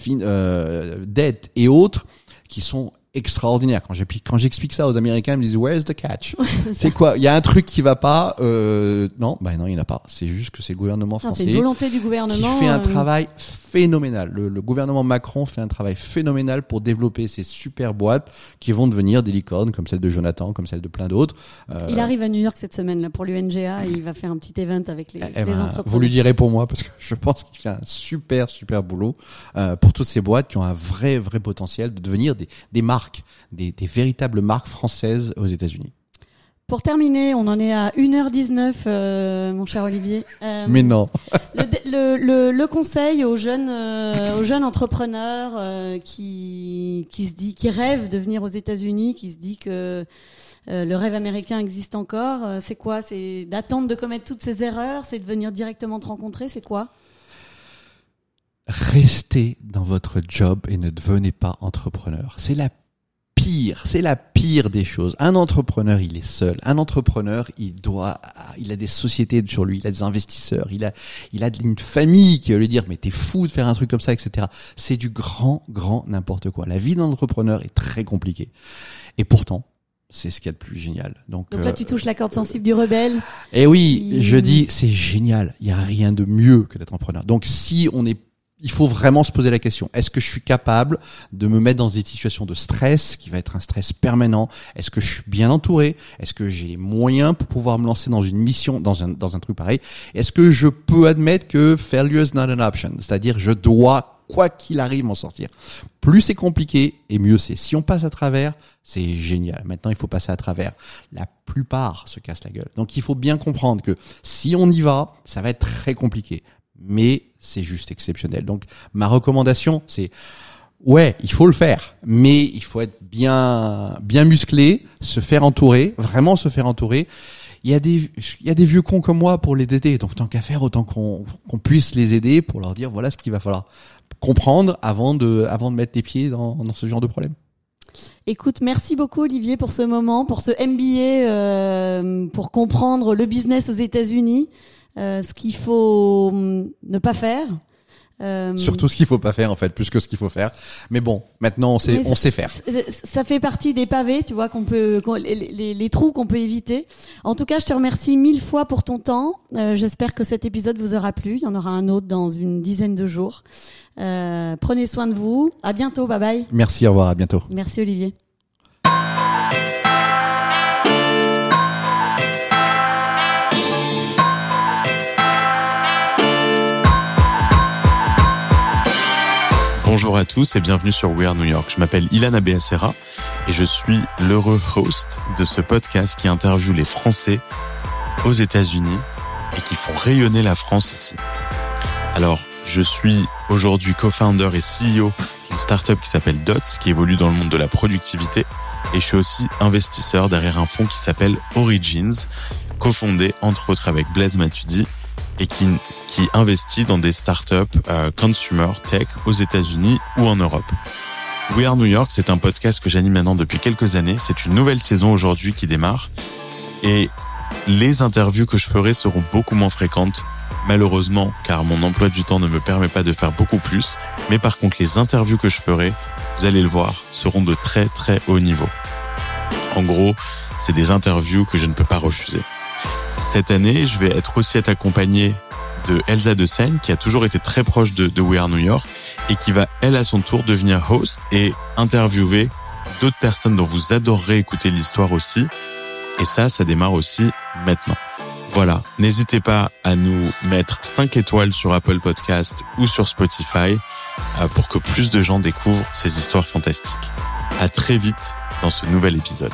euh, dette et autres qui sont extraordinaires. Quand j'explique, quand j'explique ça aux Américains, ils me disent Where's the catch? C'est quoi? Il y a un truc qui va pas euh, Non, bah non, il n'y en a pas. C'est juste que c'est le gouvernement c'est français une volonté du qui fait un euh, travail phénoménal. Le, le gouvernement Macron fait un travail phénoménal pour développer ces super boîtes qui vont devenir des licornes comme celle de Jonathan, comme celle de plein d'autres. Euh, Il arrive à New York cette semaine là pour l'UNGA et il va faire un petit event avec les, eh les ben, entrepreneurs. vous lui direz pour moi parce que je pense qu'il fait un super super boulot euh, pour toutes ces boîtes qui ont un vrai vrai potentiel de devenir des, des marques, des, des véritables marques françaises aux États-Unis. Pour terminer, on en est à 1h19, euh, mon cher Olivier. Euh, Mais non. le, le, le, le conseil aux jeunes, euh, aux jeunes entrepreneurs euh, qui, qui se dit, qui rêvent de venir aux États-Unis, qui se dit que le rêve américain existe encore, c'est quoi? C'est d'attendre de commettre toutes ces erreurs, c'est de venir directement te rencontrer, c'est quoi? Restez dans votre job et ne devenez pas entrepreneur. C'est la pire, c'est la pire des choses. Un entrepreneur, il est seul. Un entrepreneur, il doit, il a des sociétés sur lui, il a des investisseurs, il a, il a une famille qui va lui dire, mais t'es fou de faire un truc comme ça, etc. C'est du grand, grand n'importe quoi. La vie d'un entrepreneur est très compliquée. Et pourtant, c'est ce qu'il y a de plus génial. Donc, Donc euh, là, tu touches la corde sensible du rebelle. et oui, Il- je dis, c'est génial. Il y a rien de mieux que d'être entrepreneur. Donc, si on est, il faut vraiment se poser la question. Est-ce que je suis capable de me mettre dans des situations de stress qui va être un stress permanent? Est-ce que je suis bien entouré? Est-ce que j'ai les moyens pour pouvoir me lancer dans une mission, dans un, dans un truc pareil? Est-ce que je peux admettre que failure is not an option? C'est-à-dire, je dois, quoi qu'il arrive, m'en sortir. Plus c'est compliqué et mieux c'est. Si on passe à travers, c'est génial. Maintenant, il faut passer à travers. La plupart se cassent la gueule. Donc, il faut bien comprendre que si on y va, ça va être très compliqué. Mais c'est juste exceptionnel. Donc, ma recommandation, c'est ouais, il faut le faire, mais il faut être bien, bien musclé, se faire entourer, vraiment se faire entourer. Il y a des, il y a des vieux cons comme moi pour les aider. Donc, tant qu'à faire, autant qu'on qu'on puisse les aider pour leur dire voilà ce qu'il va falloir comprendre avant de, avant de mettre les pieds dans, dans ce genre de problème. Écoute, merci beaucoup Olivier pour ce moment, pour ce MBA, euh, pour comprendre le business aux États-Unis, ce qu'il faut hum, ne pas faire. Euh, Surtout ce qu'il faut pas faire en fait, plus que ce qu'il faut faire. Mais bon, maintenant on sait, Mais on sait faire. Ça fait partie des pavés, tu vois, qu'on peut, les, les- les trous qu'on peut éviter. En tout cas, je te remercie mille fois pour ton temps. Euh, J'espère que cet épisode vous aura plu. Il y en aura un autre dans une dizaine de jours. Euh, prenez soin de vous. À bientôt. Bye bye. Merci, au revoir, à bientôt. Merci Olivier. Bonjour à tous et bienvenue sur We Are New York. Je m'appelle Ilana Beacera et je suis l'heureux host de ce podcast qui interviewe les Français aux États-Unis et qui font rayonner la France ici. Alors, je suis aujourd'hui co-founder et CEO d'une startup qui s'appelle Dots, qui évolue dans le monde de la productivité. et je suis aussi investisseur derrière un fonds qui s'appelle Origins, cofondé entre autres avec Blaise Matudi et qui, qui investit dans des startups euh, consumer tech aux États-Unis ou en Europe. We Are New York, c'est un podcast que j'anime maintenant depuis quelques années. C'est une nouvelle saison aujourd'hui qui démarre et les interviews que je ferai seront beaucoup moins fréquentes malheureusement, car mon emploi du temps ne me permet pas de faire beaucoup plus. Mais par contre, les interviews que je ferai, vous allez le voir, seront de très très haut niveau. En gros, c'est des interviews que je ne peux pas refuser. Cette année, je vais être aussi accompagné de Elsa de Seine, qui a toujours été très proche de, de We Are New York, et qui va, elle, à son tour, devenir host et interviewer d'autres personnes dont vous adorerez écouter l'histoire aussi. Et ça, ça démarre aussi maintenant. Voilà, n'hésitez pas à nous mettre 5 étoiles sur Apple Podcast ou sur Spotify euh, pour que plus de gens découvrent ces histoires fantastiques. À très vite dans ce nouvel épisode.